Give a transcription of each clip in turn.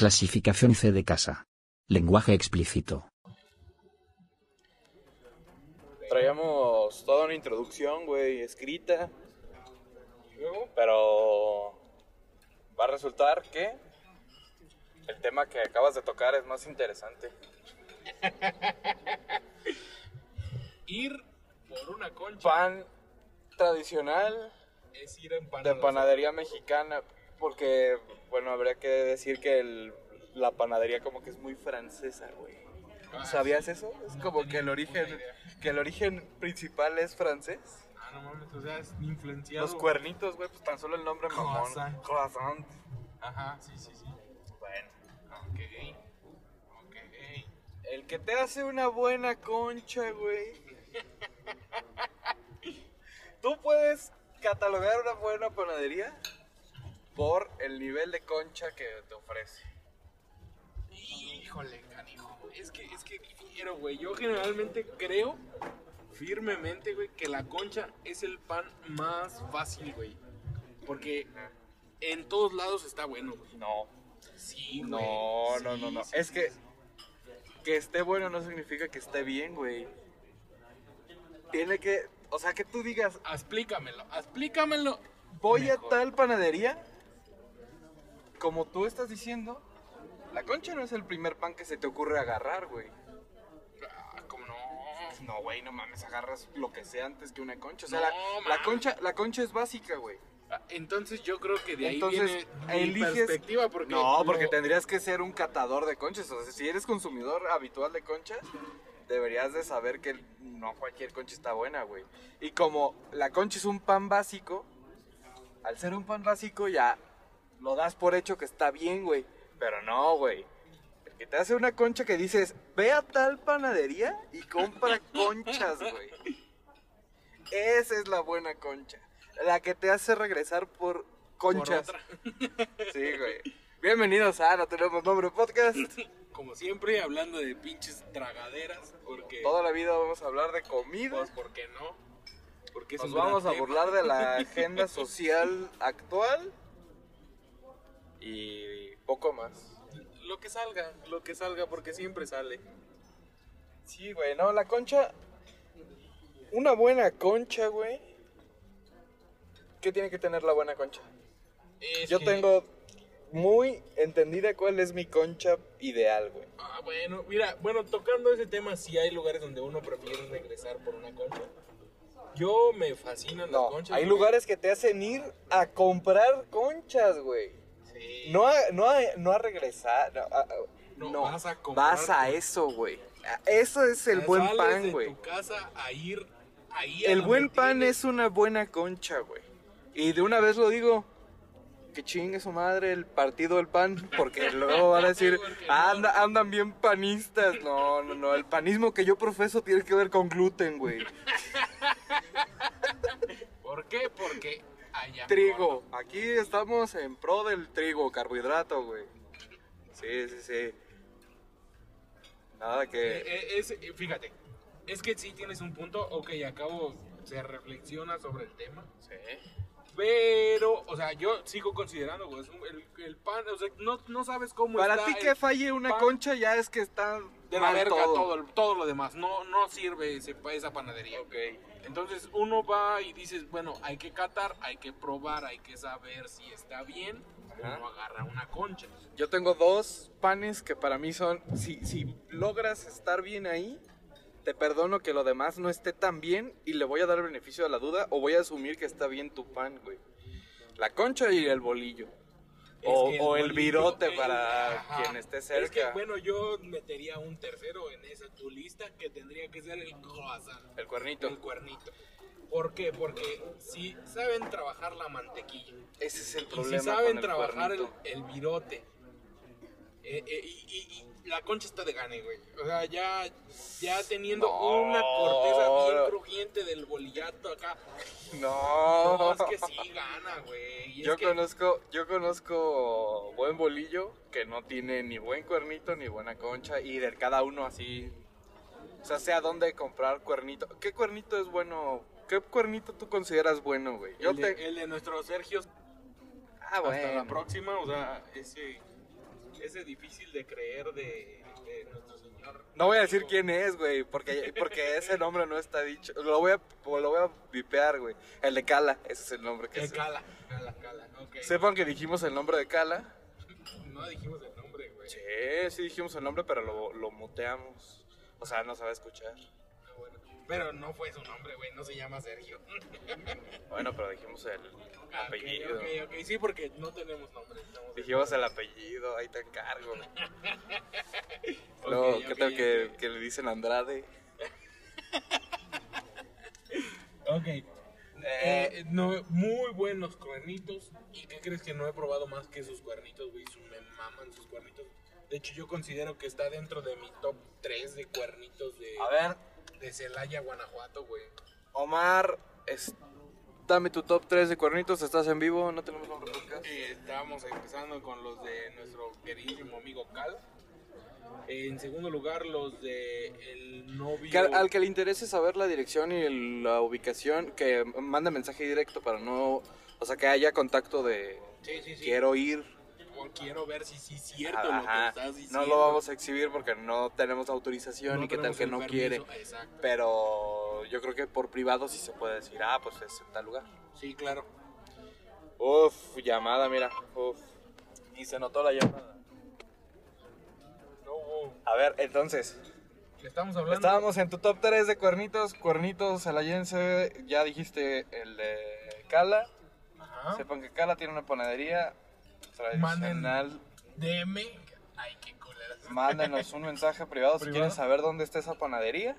Clasificación C de casa. Lenguaje explícito. Traíamos toda una introducción, güey, escrita. Pero va a resultar que el tema que acabas de tocar es más interesante. Ir por una concha Pan tradicional es ir a de panadería mexicana, porque, bueno, habría que decir que el- la panadería como que es muy francesa, güey. Ah, ¿Sabías sí. eso? Es No como que el origen, que el origen principal es francés. Ah, no mames, o sea, es influenciado. Los cuernitos, güey, pues tan solo el nombre mamón. Croissant. Croissant. Ajá, sí, sí, sí. Bueno. Ok. Ok. El que te hace una buena concha, güey. Tú puedes catalogar una buena panadería por el nivel de concha que te ofrece. Híjole, canijo. Es que, es que difiero, güey. Yo generalmente creo firmemente, güey, que la concha es el pan más fácil, güey. Porque en todos lados está bueno, güey. No, Sí, güey. no, Sí, no, no, no. sí, Es sí. que que esté bueno no significa que esté bien, güey. Tiene que, o sea, que tú digas, Explícamelo, explícamelo. voy a tal panadería, como tú estás diciendo, la concha no es el primer pan que se te ocurre agarrar, güey. Ah, ¿Cómo no? No, güey, no mames, agarras lo que sea antes que una concha. O sea, No, la, concha, la concha es básica, güey. Ah, Entonces yo creo que de ahí Entonces, viene mi eliges- perspectiva porque No, porque lo- tendrías que ser un catador de conchas. O sea, si eres consumidor habitual de conchas, deberías de saber que no cualquier concha está buena, güey. Y como la concha es un pan básico, al ser un pan básico ya lo das por hecho que está bien, güey. Pero no, güey. El que te hace una concha que dices, ve a tal panadería y compra conchas, güey. Esa es la buena concha. La que te hace regresar por por conchas. otra. Sí, güey. Bienvenidos a No Tenemos Nombre Podcast. Como siempre, hablando de pinches tragaderas, porque Toda la vida vamos a hablar de comida. pues ¿por qué no? Porque Nos vamos a burlar de la agenda social actual. Y poco más. Lo que salga, lo que salga, porque siempre sale. Sí, güey, no, la concha. Una buena concha, güey. ¿Qué tiene que tener la buena concha? Es Yo que- tengo muy entendida cuál es mi concha ideal, güey. Ah, bueno, mira, bueno, tocando ese tema, sí hay lugares donde uno prefiere regresar por una concha. Yo me fascinan No, las conchas. hay güey. lugares que te hacen ir a comprar conchas, güey. Sí. No a, no a, no a regresar. No, a- a- No, no, vas a comprar vas a tu- eso, güey. A- Eso es el buen pan, güey. tu casa a ir ahí a El buen pan es una buena concha, güey. Y de una vez lo digo. Que chingue su madre el partido del pan. Porque luego van a decir. "Anda- andan bien panistas. No, no, no. El panismo que yo profeso tiene que ver con gluten, güey. ¿Por qué? Porque allá Trigo. Aquí estamos en pro del trigo, carbohidrato, güey. Sí, sí, sí. Nada Eh, que. eh, es- eh, fíjate, es que sí tienes un punto, ok, acabo, se reflexiona sobre el tema, Sí. pero, o sea, yo sigo considerando, güey, el, el pan, o sea, no, no sabes cómo Para está ti que falle una pan concha ya es que está de la verga todo. todo lo demás, no, no sirve ese, esa panadería. Ok. Entonces uno va y dices, bueno, hay que catar, hay que probar, hay que saber si está bien, Ajá. uno agarra una concha. Yo tengo dos panes que para mí son, si, si logras estar bien ahí, te perdono que lo demás no esté tan bien y le voy a dar el beneficio de la duda o voy a asumir que está bien tu pan, güey. La concha y el bolillo. O, el virote el- para ajá. quien esté Es que, cerca. bueno, yo metería un tercero en esa tu lista que tendría que ser el croissant. el cuernito. El cuernito. ¿Por qué? Porque si saben trabajar la mantequilla Ese es el y si problema. saben con el trabajar el virote eh, eh, y, la concha está de gane, güey. O sea, ya, ya teniendo No. una corteza bien crujiente del bolillato acá. No. No, es que sí gana, güey. Yo que- conozco, yo conozco buen bolillo que no tiene ni buen cuernito ni buena concha y de cada uno así. O sea, sé a dónde comprar cuernito. ¿Qué cuernito es bueno? ¿Qué cuernito tú consideras bueno, güey? Yo el, de, te. el de nuestro Sergio Ah, hasta la bueno. próxima, o sea, ese ese difícil de creer de, de nuestro señor. No voy a decir quién es, güey, porque, porque ese nombre no está dicho. Lo voy a, lo voy a vipear, güey. El de Cala, ese es el nombre que Que se- cala, cala, cala. Ok. Sepan que dijimos el nombre de Cala. No dijimos el nombre, güey. Sí, sí dijimos el nombre, pero lo, lo muteamos. O sea, no se va a escuchar. Pero no fue su nombre, güey. No se llama Sergio. Bueno, pero dijimos el Ah, ok, apellido. ok, ok. Sí, porque no tenemos nombre. estamos- Dijimos el apellido, ahí te encargo. Ok, Luego, ok, ¿qué tal que, ok. que le dicen Andrade? Ok. Eh, no, muy buenos cuernitos. ¿Y qué crees que no he probado más que sus cuernitos, güey? Su- Me maman sus cuernitos. De hecho, yo considero que está dentro de mi top 3 de cuernitos de, A ver, de Celaya, Guanajuato, güey. Omar, es- dame tu top 3 de cuernitos. Estás en vivo, no tenemos nombre podcast. Eh, estábamos empezando con los de nuestro queridísimo amigo Cal. En segundo lugar, los de el novio. Que al, al que le interese saber la dirección y el- la ubicación, que mande mensaje directo para no. O sea, que haya contacto de. Sí, sí, sí. Quiero ir. Quiero ver si sí es cierto lo que estás diciendo. No lo vamos a exhibir porque no tenemos autorización No y qué tal que el no permiso, quiere. Exacto. Pero yo creo que por privado sí se puede decir, ah, pues es en tal lugar. Sí, claro. Uf, llamada, mira. Uf. Y se notó la llamada. No hubo- A ver, entonces. Le estamos hablando. Estábamos en tu top 3 de cuernitos. Cuernitos alayense. Ya dijiste el de Cala. Ajá. Sepan que Cala tiene una panadería tradicional. DM. Ay, qué culera. Mándenos un mensaje privado si ¿Privado? quieren saber dónde está esa panadería.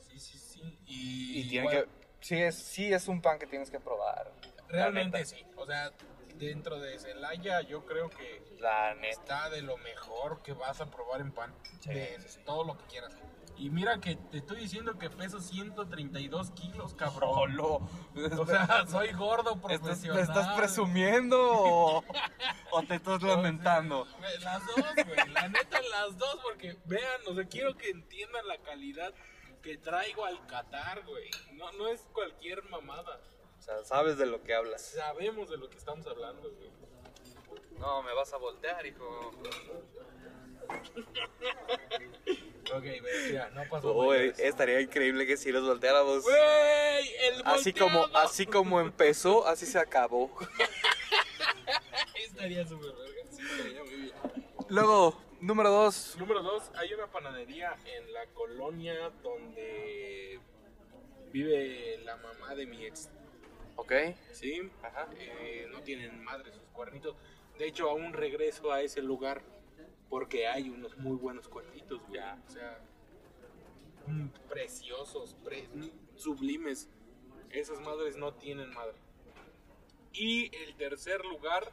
Sí, sí, sí. Y, Y tienen que. Sí es, sí, es un pan que tienes que probar. Realmente sí. O sea, dentro de Celaya, yo creo que. La neta. está de lo mejor que vas a probar en pan. Sí, de sí. todo lo que quieras. Y mira que te estoy diciendo que peso 132 kilos, cabrón. Solo. O sea, soy gordo ¿Estás, profesional. ¿Me estás presumiendo o, o te estás lamentando? Las dos, güey. La neta, las dos, porque vean, o sea, quiero que entiendan la calidad que traigo al Qatar, güey. No, no es cualquier mamada. O sea, sabes de lo que hablas. Sabemos de lo que estamos hablando, güey. No, me vas a voltear, hijo. Ok, güey, no pasó Uy, estaría increíble que si los volteáramos. Güey, el Así como, así como empezó, así se acabó. Estaría súper verga. Sí, estaría muy bien. Luego, número dos. Número dos, hay una panadería en la colonia donde vive la mamá de mi ex. Ok. ¿Sí? Ajá. Eh, no tienen madre sus cuernitos. De hecho, aún regreso a ese lugar porque hay unos muy buenos cuernitos, güey. O sea, mm, preciosos, pre- mm, sublimes. Esas madres no tienen madre. Y el tercer lugar,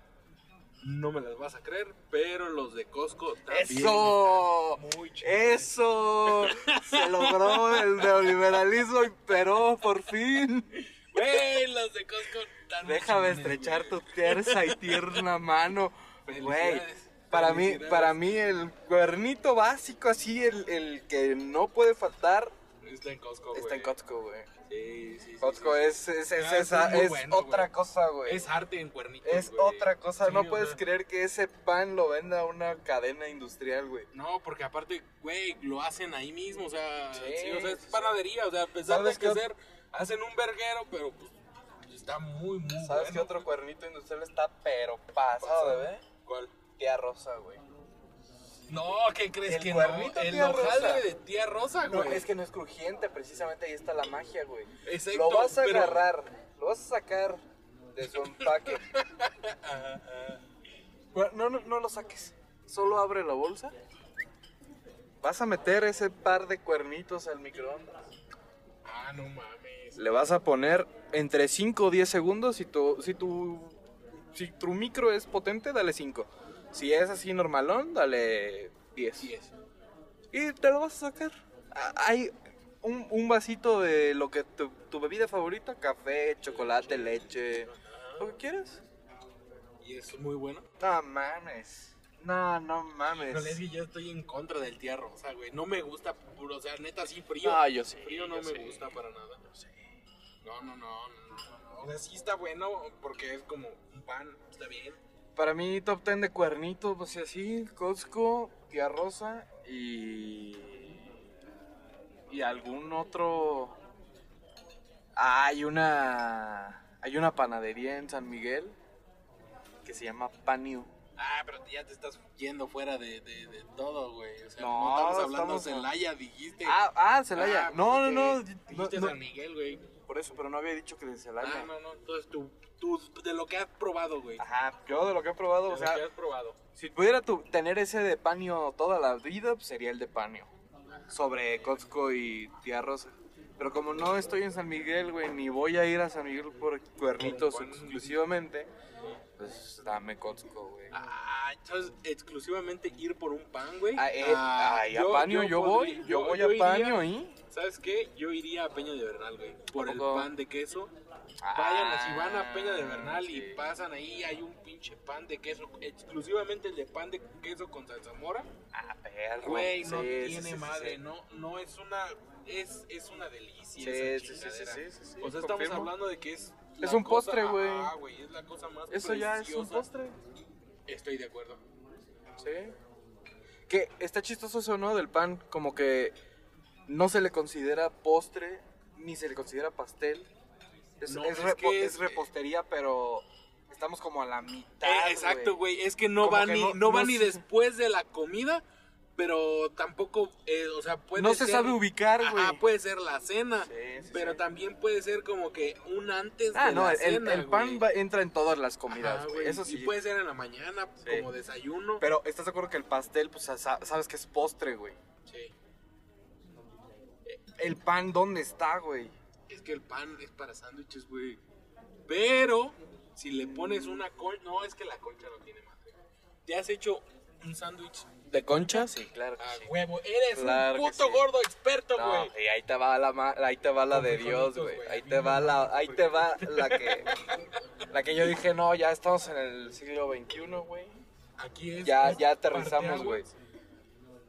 no me las vas a creer, pero los de Costco también. ¡Eso! Muy. ¡Eso! Se logró el neoliberalismo, pero por fin. Güey, los de Costco muy Déjame chingones, estrechar tu tersa y tierna mano. Güey, para mí, para mí el cuernito básico, así, el, el que no puede faltar, Está en Costco, está en güey. Costco, güey. Sí, sí, sí, Costco sí. es, es, es, Ah, esa- es bueno, otra güey. cosa, güey. Es arte en cuernitos. Es güey. otra cosa, Sí, no puedes creer que ese pan lo venda una cadena industrial, güey. No, porque aparte, güey, lo hacen ahí mismo, o sea, Sí, sí, o sea, es panadería, o sea, a pesar de ¿Sabes qué ot- crecer, hacen un verguero, pero pues está muy, muy ¿Sabes bueno. qué otro cuernito industrial está pero pasado, ver? ¿Cuál? Tía Rosa, güey. No, ¿qué crees El que cuernito no? El tía hojaldre Rosa. de tía Rosa, No, güey. es que no es crujiente, precisamente ahí está la magia, güey. Exacto, Lo vas a pero- agarrar, lo vas a sacar de su empaque. Bueno, no, no, no lo saques, solo abre la bolsa. Vas a meter ese par de cuernitos al microondas. Ah, no mames. Le vas a poner entre 5 o 10 segundos. Si tu, si tu, si tu micro es potente, dale 5. Si es así normalón, dale 10. Sí es. Y te lo vas a sacar. Hay un, un vasito de lo que tu, tu bebida favorita, café, chocolate, leche, lo que quieras. Y es muy bueno. No mames. No, no mames. Pero es que yo estoy en contra del tía Rosa, güey. No me gusta, puro, o sea, neta, así frío. Ah, yo sí, Frío no yo me sí. gusta para nada. No, no, no, no, no, no. O sea, sí está bueno porque es como un pan, está bien. Para mí, top 10 de cuernito, pues así, Costco, Tía Rosa y. Y algún otro. Ah, hay una. Hay una panadería en San Miguel que se llama Paniu. Ah, pero ya te estás yendo fuera de, de, de todo, güey. O sea, No, no, estamos hablando de Celaya, dijiste. Ah, ah, Celaya. Ah, no, no, no, dijiste- no, Dijiste no, San Miguel, güey. Por eso, pero no había dicho que de Celaya. Ah, no, no. Entonces tú, tú, de lo que has probado, güey. Ajá, yo de lo que he probado, De o lo sea, que has probado. si pudiera tu- tener ese de Panio toda la vida, pues sería el de Panio. Sobre Costco y Tía Rosa. Pero como no estoy en San Miguel, güey, ni voy a ir a San Miguel por cuernitos pan. Pues dame Costco, güey. Ah, entonces exclusivamente ir por un pan, güey. Ah, eh, Ah, ay, a Panio yo, voy, yo, voy a Panio y... ¿Sabes qué? Yo iría a Peña de Bernal, güey. Por el pan de queso. Ah, Vayan, si van a Peña de Bernal sí. y pasan ahí, hay un pinche pan de queso. Exclusivamente el de pan de queso con salsa mora. Ah, perro. Güey, no Sí, tiene sí, madre. No, no es una. Es, es una delicia. Sí, esa sí, sí, sí, chingadera. sí, sí, sí, O sea, estamos confirmo. hablando de que es. Es un postre, güey. Ah, güey, es la cosa más. Eso ya es un postre. Estoy de acuerdo. Sí. Que está chistoso eso, ¿no? Del pan, como que no se le considera postre, ni se le considera pastel. Es, No, es es repo- que es es- repostería, pero estamos como a la mitad. Eh, exacto, güey. Es que no Como va que ni, no- no, va no ni después de la comida, pero tampoco, eh, o sea, puede No se ser- sabe ubicar, güey. Ajá, puede ser la cena, Sí, sí, pero sí. también puede ser como que un antes Ah, de no, la el, cena, el pan va- entra en todas las comidas, Ajá, güey. Eso sí. Y puede ser en la mañana, Sí. como desayuno. Pero estás de acuerdo que el pastel, pues sa- sabes que es postre, güey. Sí. El pan, ¿dónde está, güey? Es que el pan es para sándwiches, güey. Pero, si le pones una concha... No, es que la concha no tiene madre. ¿Te has hecho un sándwich ¿De concha? Sí, claro. a huevo? Eres Claro que un puto sí. gordo experto, No, güey. y ahí te va la ma- ahí te va la de Dios, güey. Ahí te va la ahí te va la que la que yo dije, "No, ya estamos en el siglo XXI, güey." Aquí es... Ya ya aterrizamos, güey.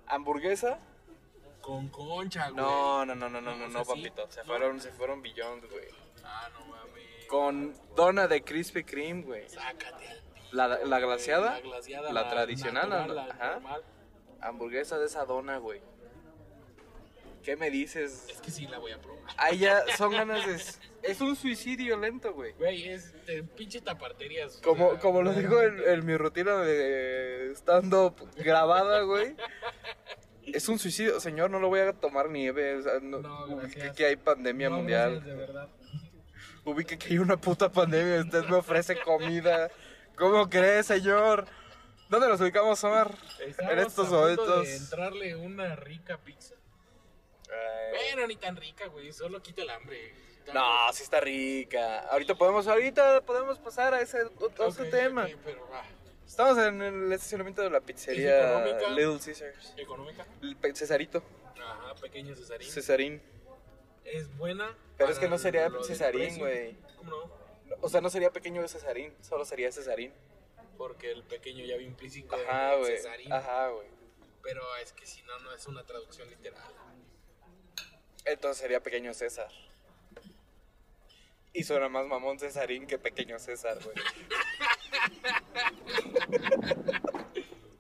¿Hamburguesa? Con concha, güey. No, no, no, no, no, no, no, sí. papito. Se fueron se fueron billones, güey. Ah, no mames. Con dona de Krispy Kreme, güey. Sácate La, la glaciada, La glaciada, la tradicional, natural, la- la ajá. normal. Hamburguesa de esa dona, güey. ¿Qué me dices? Es que sí la voy a probar. Ahí ya son ganas de es un suicidio lento, güey. Güey, es de pinche taparterías. o Como, sea, como lo digo en, en mi rutina de stand-up grabada, güey. Es un suicidio, señor, no lo voy a tomar nieve. O sea, no, No, ubique gracias. que hay pandemia No, mundial. gracias, de verdad. Ubique que hay una puta pandemia. Usted me ofrece comida. ¿Cómo cree, señor? ¿Dónde nos ubicamos, Omar? Estamos en estos a punto momentos. de entrarle una rica pizza. Ay. Bueno, ni tan rica, güey. Solo quita el hambre. No, sí está rica. Ahorita podemos, ahorita podemos pasar a ese otro tema. pero, ah, Estamos en el estacionamiento de la pizzería? Little Caesars. económica. El Cesarito. Ajá, pequeño cesarín. Cesarín. es buena. Pero es que no sería cesarín, güey. ¿Cómo no? O sea, no sería pequeño Cesarín, solo sería Cesarín. Porque el pequeño ya va implícito Ajá, güey. Ajá, güey. Pero es que si no, no es una traducción literal. Entonces sería pequeño César. Y suena más mamón Cesarín que pequeño César, güey.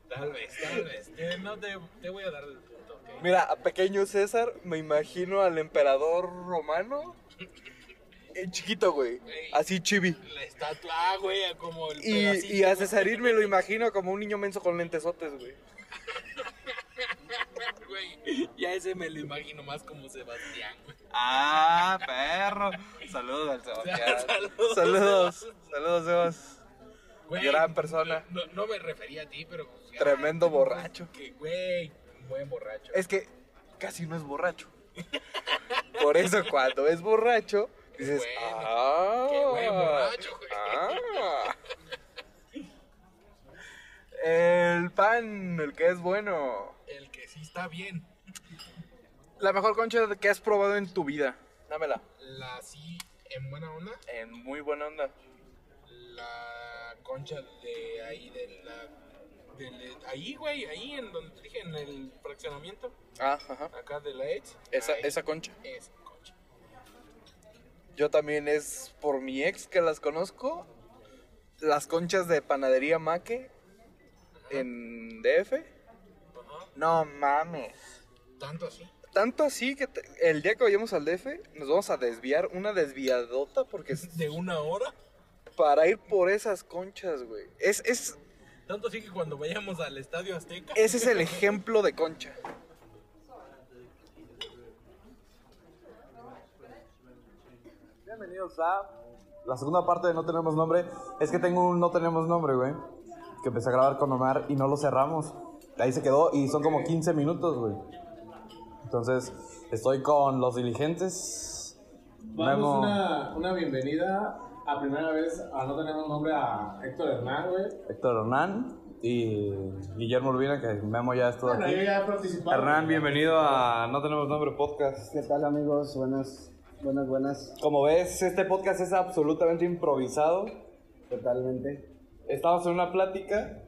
Tal vez, tal vez. Te, no te, te voy a dar el punto, ¿ok? Mira, a pequeño César me imagino al emperador romano. chiquito, güey. Así chibi. La estatua, ah, güey, como el Y, pedacito, y a. Cesarín me lo imagino como un niño menso con lentesotes, güey. Güey, ya ese me lo imagino más como Sebastián, güey. Ah, perro. Saludos al Sebastián. Saludos. Saludos. Saludos, Sebas. Güey, Gran persona. No, no me refería a ti, pero... pues, Tremendo borracho. Que, güey, buen borracho. Es que casi no es borracho. Por eso cuando es borracho, dices, bueno. ah, Qué buen borracho, güey. ah". El pan, el que es bueno. El que sí está bien. La mejor concha que has probado en tu vida. Dámela. La sí, en buena onda, En muy buena onda. la concha de ahí, de la... ahí, güey, ahí en donde te dije, en el fraccionamiento, Ah, ajá. acá de la Edge. Esa, ahí, esa concha. Esa concha. Yo también es por mi ex que las conozco. las conchas de panadería Maque en DF. No mames. Tanto así. Tanto así que te- el día que vayamos al DF nos vamos a desviar una desviadota porque es De una hora. para ir por esas conchas, güey. Es, es, Tanto así que cuando vayamos al Estadio Azteca. ese es el ejemplo de concha. Bienvenidos a la segunda parte de No Tenemos Nombre. Es que tengo un No Tenemos Nombre, güey. Que empecé a grabar con Omar y no lo cerramos. Ahí se quedó y son como 15 minutos, güey. Entonces, estoy con los diligentes. Memo. una, una bienvenida a primera vez a no tenemos nombre a Héctor Hernán, güey. Héctor Hernán y Guillermo Urbina, que Memo ya estuvo Bueno, aquí. yo ya he participado. Hernán, bienvenido a No Tenemos Nombre Podcast. ¿Qué tal amigos? Buenas, buenas, buenas. Como ves, este podcast es absolutamente improvisado. Totalmente. Estamos en una plática.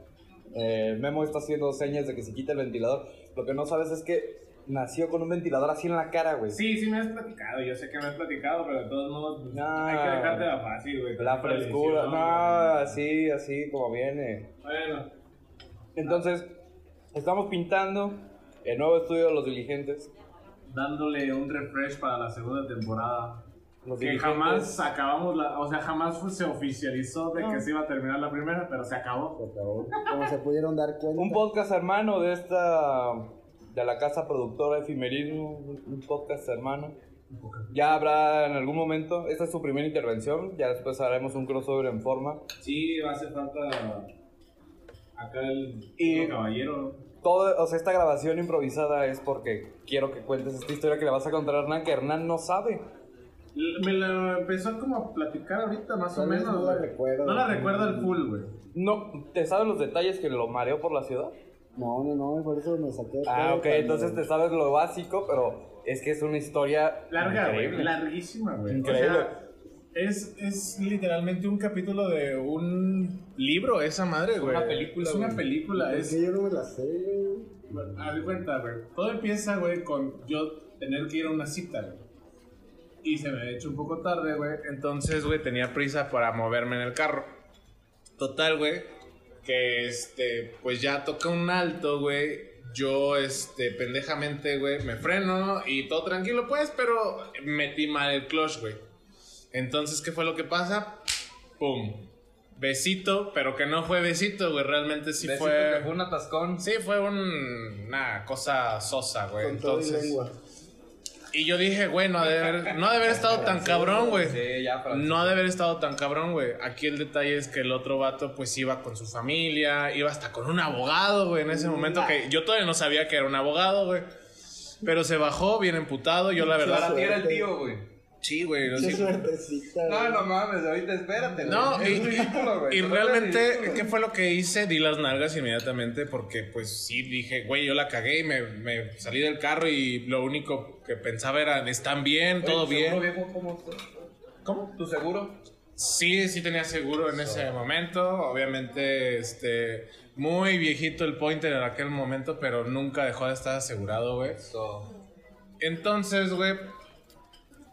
eh, Memo está haciendo señas de que se quita el ventilador. Lo que no sabes es que nació con un ventilador así en la cara, güey. Sí, sí me has platicado, yo sé que me has platicado, pero de todos modos pues, No. hay que dejarte la fácil, güey. La frescura. No, así, así como viene. Bueno, Entonces, estamos pintando el nuevo estudio de los diligentes. Dándole un refresh para la segunda temporada. Los Que jamás acabamos la, o sea, jamás se oficializó de que se iba a terminar la primera, pero se acabó. Por favor. Como se pudieron dar cuenta. Un podcast hermano de esta. de la casa productora Efimerismo. Un podcast hermano. Ya habrá en algún momento. Esta es su primera intervención. Ya después haremos un crossover en forma. Sí, va a hacer falta acá el Y- el caballero. Todo, o sea, esta grabación improvisada es porque quiero que cuentes esta historia que le vas a contar a Hernán, que Hernán no sabe. Me la empezó como a platicar ahorita, más o menos. no la güey. recuerdo. No la recuerda al full, güey. No, ¿te sabes los detalles que lo mareó por la ciudad? No, no, no, por eso me saqué. Ah, ok, entonces te sabes lo básico, pero es que es una historia Larga, güey. increíble. Larguísima, güey. Increíble. O sea, es, es literalmente un capítulo de un libro, esa madre, güey. una película, Es una güey. película. Es Es, que yo no me la sé, güey. A ver, cuenta, güey. Todo empieza, güey, con yo tener que ir a una cita, güey. Y se me ha hecho un poco tarde, güey. Entonces, güey, tenía prisa para moverme en el carro. Total, güey. Que, este, pues ya toca un alto, güey. Yo, este, pendejamente, güey, me freno y todo tranquilo, pues, pero metí mal el clutch, güey. Entonces, ¿qué fue lo que pasa? Pum. Besito, pero que no fue besito, güey. Realmente sí Besito fue. que fue un atascón. Sí, fue un- una cosa sosa, güey. Con todo y Entonces, lengua. y yo dije, güey, no ha de haber, no ha de haber estado tan cabrón, güey. Sí, ya. No ha de haber estado tan cabrón, güey. Aquí el detalle es que el otro vato, pues iba con su familia, iba hasta con un abogado, güey, en ese momento que yo todavía no sabía que era un abogado, güey. Pero se bajó bien emputado, yo la verdad. Para ti era el tío, güey. Sí, güey. Qué sí. suertecita. No, güey. no mames, ahorita espérate. güey. No, y, es ridículo, güey. y No realmente, ridículo. ¿qué fue lo que hice? Di las nalgas inmediatamente porque, pues sí, dije, güey, yo la cagué y me, me salí del carro y lo único que pensaba era, ¿están bien? Oye, ¿Todo ¿tu seguro bien? viejo cómo? ¿Cómo? ¿Tu seguro? Sí, sí tenía seguro en ese momento. Obviamente, este, muy viejito el pointer en aquel momento, pero nunca dejó de estar asegurado, güey. Entonces, güey,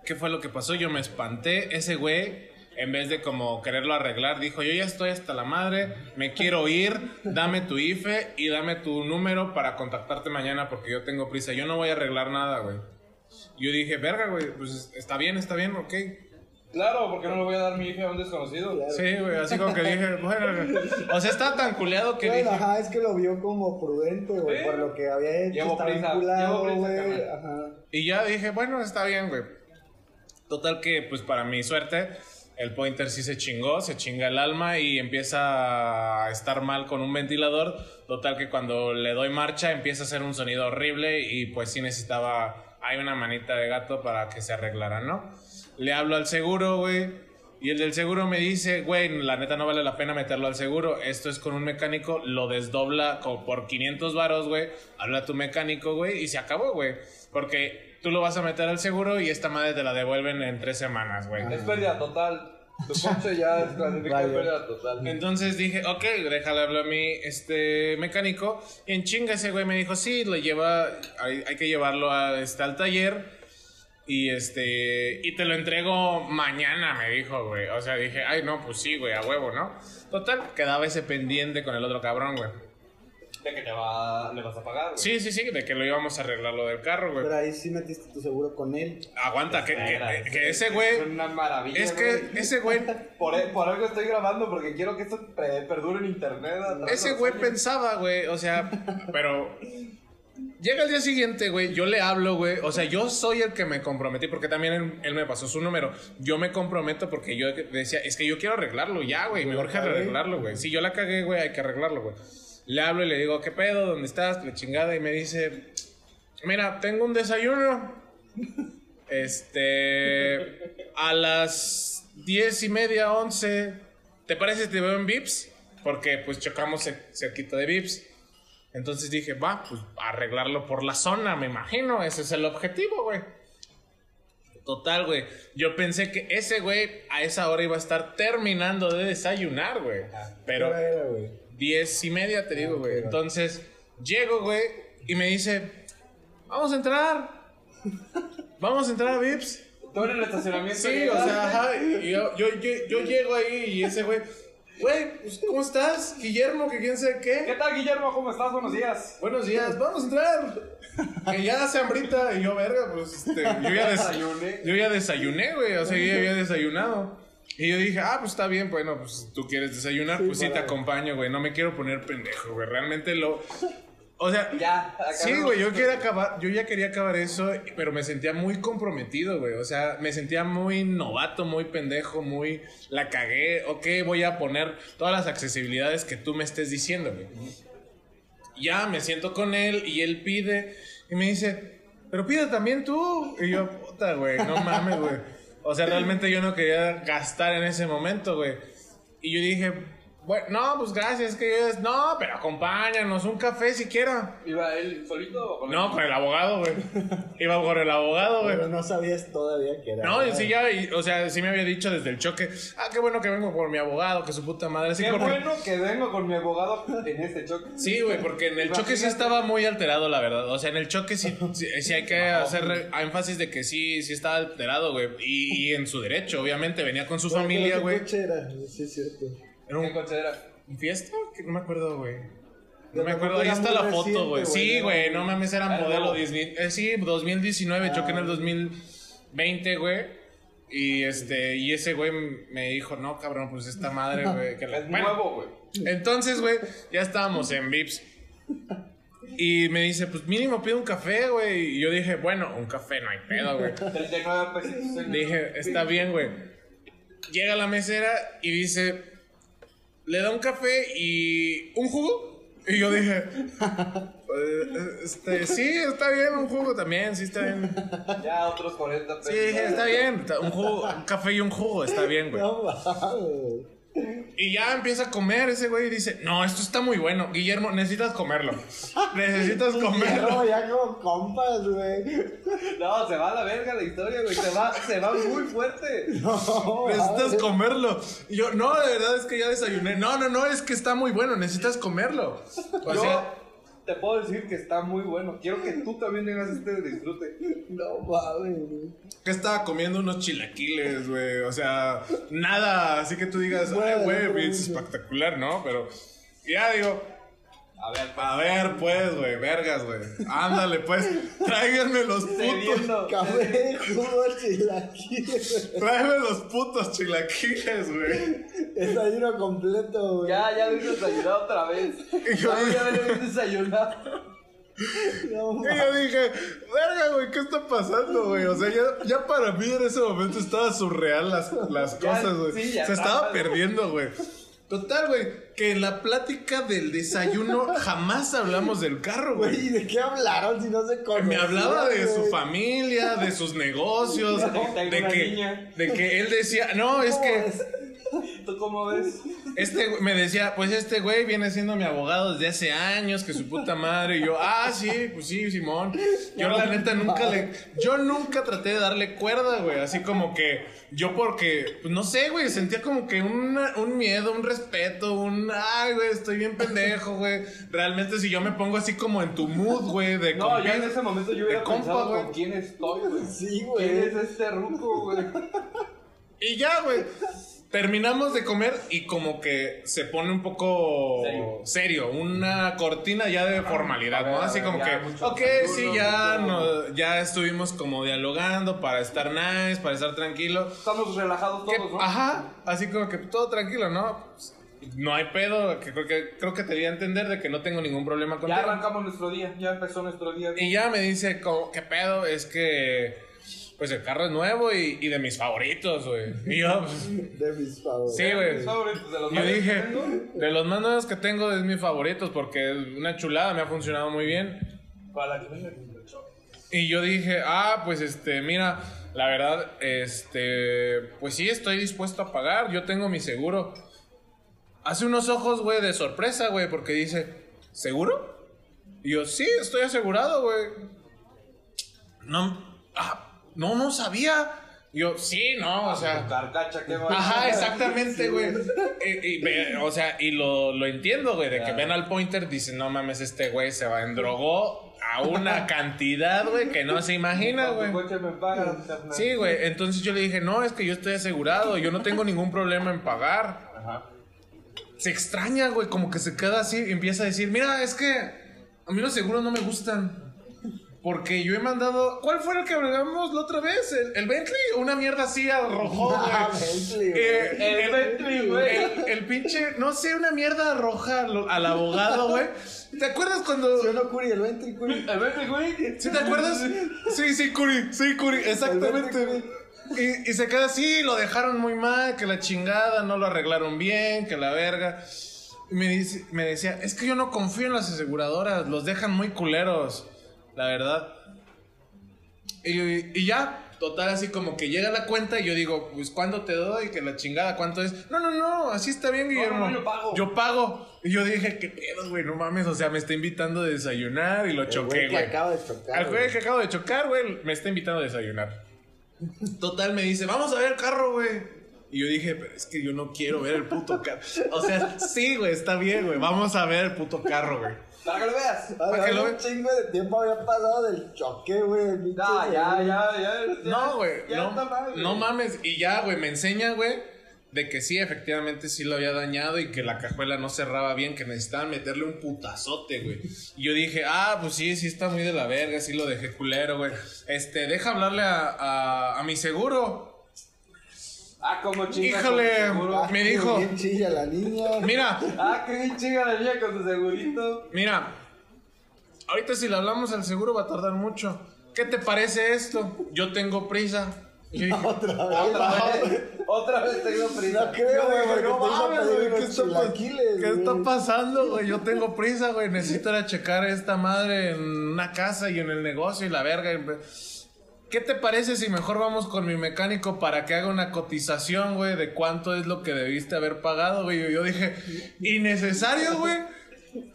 ¿qué fue lo que pasó? Yo me espanté. Ese güey, en vez de como quererlo arreglar, dijo, yo ya estoy hasta la madre, me quiero ir, dame tu IFE y dame tu número para contactarte mañana porque yo tengo prisa. Yo no voy a arreglar nada, güey. Yo dije, verga, güey, pues está bien, está bien, ok. Claro, porque no le voy a dar mi hija a un desconocido. Sí, güey, así como que dije, bueno, o sea, está tan culeado que Bueno, dije, ajá, es que lo vio como prudente, güey, por lo que había hecho. Llevo estaba prisa, vinculado, llevo prisa, güey. Ajá. y ya dije, bueno, está bien, güey. Total que, pues para mi suerte, el pointer sí se chingó, se chinga el alma y empieza a estar mal con un ventilador. Total que cuando le doy marcha empieza a hacer un sonido horrible y pues sí necesitaba, hay una manita de gato para que se arreglara, ¿no? Le hablo al seguro, güey. Y el del seguro me dice, güey, la neta no vale la pena meterlo al seguro. Esto es con un mecánico, lo desdobla por 500 varos, güey. Habla a tu mecánico, güey, y se acabó, güey. Porque tú lo vas a meter al seguro y esta madre te la devuelven en tres semanas, güey. Es pérdida total. Tu coche ya es pérdida total. Entonces dije, ok, déjale hablar a mi este, mecánico. Y en chinga ese güey me dijo, sí, lo lleva, hay, hay que llevarlo a, este, al taller. Y este, y te lo entrego mañana, me dijo, güey. O sea, dije, ay, no, pues sí, güey, a huevo, ¿no? Total, quedaba ese pendiente con el otro cabrón, güey. De que te va, le vas a pagar, güey. Sí, sí, sí, de que lo íbamos a arreglar lo del carro, güey. Pero ahí sí metiste tu seguro con él. Aguanta, que, que- que es- ese güey. Es una maravilla. Es que güey. ese güey. Por, por algo estoy grabando, porque quiero que esto pe- perdure en internet. Ese güey años. pensaba, güey, o sea, pero llega el día siguiente, güey, yo le hablo, güey, o sea, yo soy el que me comprometí porque también él, él me pasó su número. Yo me comprometo porque yo decía, es que yo quiero arreglarlo ya, güey, me urge arreglarlo, güey. Si yo la cagué, güey, hay que arreglarlo, güey. Le hablo y le digo, ¿qué pedo? ¿Dónde estás? La chingada y me dice, mira, tengo un desayuno. Este, a las diez y media, once, ¿te parece si te veo en Vips? Porque pues chocamos cer- cerquita de Vips. Entonces dije, va, pues arreglarlo por la zona, me imagino, ese es el objetivo, güey. Total, güey. Yo pensé que ese güey a esa hora iba a estar terminando de desayunar, güey. Pero ¿Qué hora era, güey? Diez y media, te digo, Ah, güey. ok. Entonces, llego, güey, y me dice, vamos a entrar. Vamos a entrar a Vips. Tú en el estacionamiento. Sí, o sea, ajá, y yo, yo, yo, yo llego ahí y ese güey, güey, pues, ¿cómo estás? Guillermo, que quién sabe ¿Qué qué. tal, Guillermo? ¿Cómo estás? Buenos días. Buenos días, vamos a entrar. Que ya hace hambrita y yo, verga, pues, este, yo ya, des- Desayuné. yo ya desayuné, güey, o sea, yo ya había desayunado. Y yo dije, ah, pues está bien, bueno, pues tú quieres desayunar, pues sí te acompaño, güey, no me quiero poner pendejo, güey, realmente lo... O sea, Ya, Sí, güey, yo quería acabar, yo ya quería acabar eso, pero me sentía muy comprometido, güey. O sea, me sentía muy novato, muy pendejo, muy la cagué. Ok, voy a poner todas las accesibilidades que tú me estés diciendo, güey. Ya me siento con él y él pide y me dice, pero pide también tú. Y yo, puta, güey, no mames, güey. O sea, realmente yo no quería gastar en ese momento, güey. Y yo dije, bueno, no, pues gracias, es que yo, no, pero acompáñanos, un café siquiera. ¿Iba él solito o con No, con el abogado, güey. Iba con el abogado, güey. Pero no sabías todavía que era. No, sí, ya, y- o sea, sí me había dicho desde el choque, ah, qué bueno que vengo por mi abogado, que su puta madre. Sí, Qué porque- bueno que vengo con mi abogado en este choque. Sí, güey, porque en el choque sí estaba muy alterado, la verdad. O sea, en el choque sí, sí, sí hay que hacer énfasis de que sí, sí estaba alterado, güey. Y, y en su derecho, obviamente, venía con su Bueno, familia, pero ¿qué güey. Sí, es cierto. Era ¿Qué un, coche era? ¿un fiesta? Que No me acuerdo, güey. No me acuerdo, ahí está la foto, güey. Sí, güey, no mames, era modelo. 10.000. Eh, sí, 2019, choqué en el 2020, güey. Y este, y ese güey me dijo, no, cabrón, pues esta madre, güey. que la- Es Bueno, nuevo, güey. entonces, güey, ya estábamos en Vips. Y me dice, pues mínimo pide un café, güey. Y yo dije, bueno, un café no hay pedo, güey. 39 pesos. Dije, está bien, güey. Llega la mesera y dice, le da un café y un jugo. Y yo dije, "Eh, este, sí, está bien, un jugo también, sí está bien. Ya otros 40 pesos. Sí, dije, está bien, un jugo, un café y un jugo, está bien, güey. No. Y ya empieza a comer ese güey y dice, no, esto está muy bueno. Guillermo, necesitas comerlo. Necesitas No, comerlo. ya como compas, güey. No, se va a la verga la historia, güey. Se va, se va muy fuerte. No, Necesitas comerlo. Y yo, no, de verdad es que ya desayuné. No, no, no, es que está muy bueno, necesitas comerlo. O Yo sea, te puedo decir que está muy bueno. Quiero que tú también tengas este disfrute. No mames, que estaba comiendo unos chilaquiles, güey. O sea, nada, así que tú digas, ay, güey, es espectacular, ¿no? Pero ya digo, A ver, a ver, pues, güey, vergas, güey. Ándale, pues, tráiganme los putos. Café, jugo, chilaquiles. Tráiganme los putos chilaquiles, güey. Desayuno completo, güey. Ya, ya lo hice desayunado otra vez. Y yo Ya, lo hice desayunado. No Y yo dije, verga, güey, ¿qué está pasando, güey? O sea, ya, ya para mí en ese momento estaba surreal las, cosas, güey. sí, Se estaba perdiendo, güey. Total, güey, que en la plática del desayuno jamás hablamos del carro, Güey, güey. ¿y de qué hablaron si no se conocían? Me hablaba de su familia, de sus negocios, de una que, niña. de que él decía, no, es ¿Cómo que? ¿Tú cómo ves? Este me decía, pues este güey viene siendo mi abogado desde hace años, que su puta madre. Y yo, ah, sí, pues sí, Simón. Yo la neta nunca le. Yo nunca traté de darle cuerda, güey. Así como que. Yo porque, pues no sé, güey, sentía como que una- un miedo, un respeto, un. Ay, güey, estoy bien pendejo, güey. Realmente, si yo me pongo así como en tu mood, güey, de No, yo en ese momento yo de hubiera compa, pensado güey. con quién estoy, güey. Sí, ¿Quién güey. es este ruco, güey? Y ya, güey. Terminamos de comer y como que se pone un poco Serio. serio, una cortina ya de formalidad, ¿no? Así ver, como ya, que, ok, sí, ya, mucho- no, ya estuvimos como dialogando para estar nice, para estar tranquilo. Estamos relajados Que- todos, ¿no? Ajá, así como que todo tranquilo, ¿no? No hay pedo, que creo que creo que te di a entender de que no tengo ningún problema Ya contigo. arrancamos nuestro día, ya empezó nuestro día. Y ya me dice, como, ¿qué pedo? Es que, pues el carro es nuevo y, y de mis favoritos, güey. Y yo, pues, De mis favoritos. sí, güey. Favoritos de los Yo dije, tengo. de los más nuevos que tengo es mis favoritos porque es una chulada, me ha funcionado muy bien. Para que venga con el show. Y yo dije, ah, pues este, mira, la verdad, este, pues sí, estoy dispuesto a pagar, yo tengo mi seguro. Hace unos ojos, güey, de sorpresa, güey, porque dice, ¿seguro? Y yo, sí, estoy asegurado, güey. No, ah, no, no sabía. Yo, sí, no, o sea. Qué. Ajá, exactamente, güey. Y, o sea, y lo, lo entiendo, güey, de que ven al pointer, dicen, no mames, este güey se va endrogó a una cantidad, güey, que no se imagina, güey. Sí, güey, entonces yo le dije, no, es que yo estoy asegurado, yo no tengo ningún problema en pagar. Ajá. Se extraña, güey, como que se queda así y empieza a decir, mira, es que a mí los seguros no me gustan. Porque yo he mandado. ¿Cuál fue el que agregamos la otra vez? ¿El, el Bentley? Una mierda así arrojó, güey. Ah, Bentley, güey. Eh, El Bentley, güey. el, el pinche, no sé, una mierda roja al, al abogado, güey. ¿Te acuerdas cuando.? ¿Sí no, Curi? El Bentley, Curi. El Bentley, güey. ¿Sí te acuerdas? Sí, sí, Curi, sí, Curi, exactamente. El Y, y se queda así, lo dejaron muy mal, que la chingada, no lo arreglaron bien, que la verga. Y me, dice, me decía, es que yo no confío en las aseguradoras, los dejan muy culeros, la verdad. Y, y ya, total, así como que llega la cuenta y yo digo, pues ¿cuándo te doy? Que la chingada, ¿cuánto es? No, no, no, así está bien, Guillermo. no, yo pago. Yo pago. Y yo dije, ¿qué pedo, güey? No mames, o sea, me está invitando a desayunar y lo El choqué, güey que güey. acaba de chocar. Al güey que acabo de chocar, güey, me está invitando a desayunar. Total, me dice, vamos a ver el carro, güey. Y yo dije, pero es que yo no quiero ver el puto carro. O sea, sí, güey, está bien, güey. Vamos a ver el puto carro, güey. Para que lo veas. Para que lo un chingo de tiempo había pasado del choque, güey. No, ya, ya, ya. No, güey, Ya está mal, no, güey. no mames. Y ya, güey, me enseña, güey, de que sí, efectivamente sí lo había dañado y que la cajuela no cerraba bien, que necesitaban meterle un putazote, güey. Y yo dije, ah, pues sí, sí está muy de la verga, sí lo dejé culero, güey. Este, deja hablarle a, a, a mi seguro. Ah, como chinga. Híjole. Ah, me qué dijo, Bien chilla la niña. mira, Ah, qué bien chinga la niña con su segurito. Mira, ahorita si le hablamos al seguro va a tardar mucho. ¿Qué te parece esto? Yo tengo prisa. Y yo dije, Otra vez. Otra vez. Otra vez tengo prisa. No creo, güey, porque no a mames, güey, ¿qué está, pasando, güey? Yo tengo prisa, güey. Necesito ir a checar esta madre en una casa y en el negocio y la verga. ¿Qué te parece si mejor vamos con mi mecánico para que haga una cotización, güey, de cuánto es lo que debiste haber pagado, güey? Yo- dije, innecesario, güey.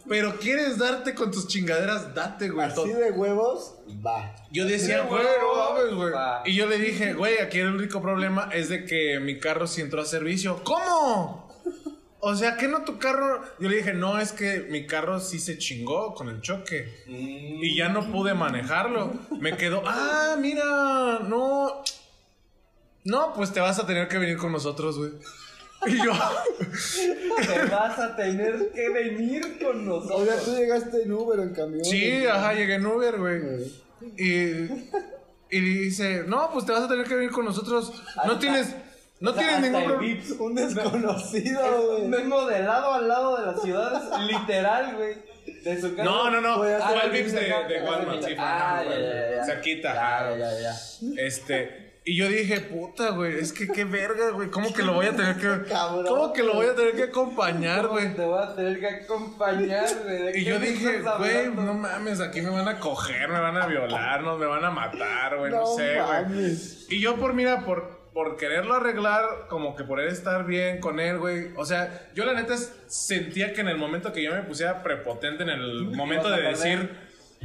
Pero quieres darte con tus chingaderas, date, güey. Así de huevos, va. Yo decía, güey, no güey. Y yo le dije, güey, aquí el único problema es de que mi carro sí entró a servicio. ¿Cómo? O sea, ¿qué no tu carro? Yo le dije, no, es que mi carro sí se chingó con el choque. Y ya no pude manejarlo. Me quedó, ah, mira, no. No, pues te vas a tener que venir con nosotros, güey. Y yo, Te vas a tener que venir con nosotros. Oiga, tú llegaste en Uber en camión. sí, ajá, llegué en Uber, güey. Y, y dice, no, pues te vas a tener que venir con nosotros. No tienes, no O sea, ningún problema. Vips. Un desconocido, güey. Vengo de lado a lado de las ciudades, literal, güey. De su casa. No, no, no. Fue al Vips de, de Walmart, sí, Ah, ya, ya, ya. cerquita. Ya, ya, ya. Este, y yo dije, puta, güey, es que qué verga, güey, ¿cómo que lo voy a tener que, Cabrón, cómo que lo voy a tener que acompañar, güey? Te voy a tener que acompañar, güey. ¿De Y yo dije, güey, no mames, aquí me van a coger, me van a violar, nos me van a matar, güey, no, No sé, güey. mames. Y yo por, mira, por, por quererlo arreglar, como que por él estar bien con él, güey. O sea, yo la neta sentía que en el momento que yo me pusiera prepotente, en el momento de decir,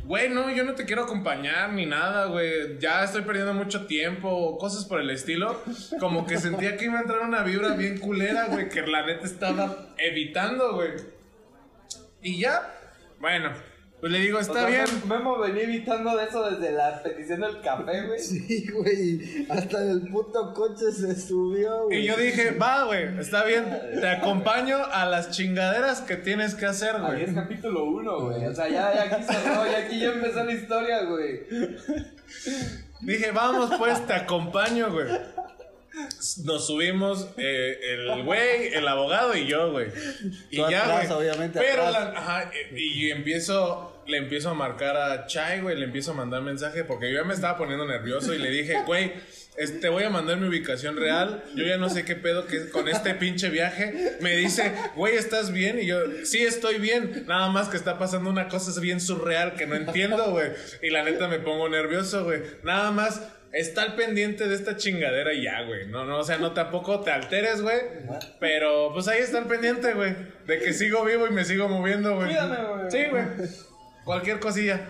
güey, no, yo no te quiero acompañar ni nada, güey. Ya estoy perdiendo mucho tiempo, cosas por el estilo. Como que sentía que iba a entrar una vibra bien culera, güey, que la neta estaba evitando, güey. Y ya, bueno, pues le digo, está O sea, bien. Mem- Memo venía evitando de eso desde la petición del café, güey. Sí, güey. Hasta el puto coche se subió, güey. Y yo dije, va, güey, está bien, te acompaño a las chingaderas que tienes que hacer, Ahí es güey. capítulo 1, güey. O sea, ya, ya aquí cerró, ya aquí ya empezó la historia, güey. Dije, vamos, pues, te acompaño, güey. Nos subimos eh, el güey, el abogado y yo, güey. Y Tú ya, atrás, güey. obviamente, Pero, atrás. la- ajá, y y empiezo, le empiezo a marcar a Chai, güey, le empiezo a mandar mensaje porque yo ya me estaba poniendo nervioso y le dije, güey, te voy a mandar mi ubicación real. Yo ya no sé qué pedo que con este pinche viaje. Me dice, güey, ¿estás bien? Y yo, sí, estoy bien. Nada más que está pasando una cosa bien surreal que no entiendo, güey. Y la neta me pongo nervioso, güey. Nada más. Está al pendiente de esta chingadera y ya, güey. No, no, o sea, no tampoco te alteres, güey. Pero pues ahí está al pendiente, güey. De que sigo vivo y me sigo moviendo, güey. Cuídame, güey. Sí, güey. Cualquier cosilla.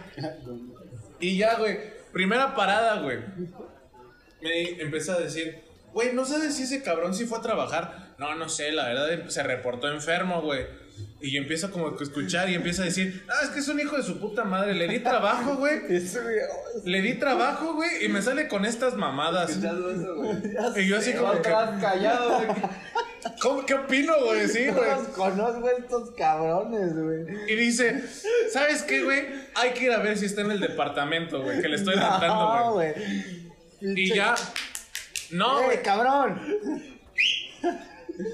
Y ya, güey. Primera parada, güey. Me empezó a decir, güey, ¿no sabes si ese cabrón sí fue a trabajar? No, no sé, la verdad se reportó enfermo, güey. Y yo empiezo como que a escuchar y empiezo a decir, ah, es que es un hijo de su puta madre. Le di trabajo, güey. Güey. Le di trabajo, güey, y me sale con estas mamadas. Eso. Y yo así como que, callado. ¿cómo, ¿qué opino, güey? Sí, No güey. los conozco estos cabrones, güey. Y dice, ¿sabes qué, güey? Hay que ir a ver si está en el departamento, güey, que le estoy No, güey. güey. Y ya, no, ¡Eh, güey. cabrón!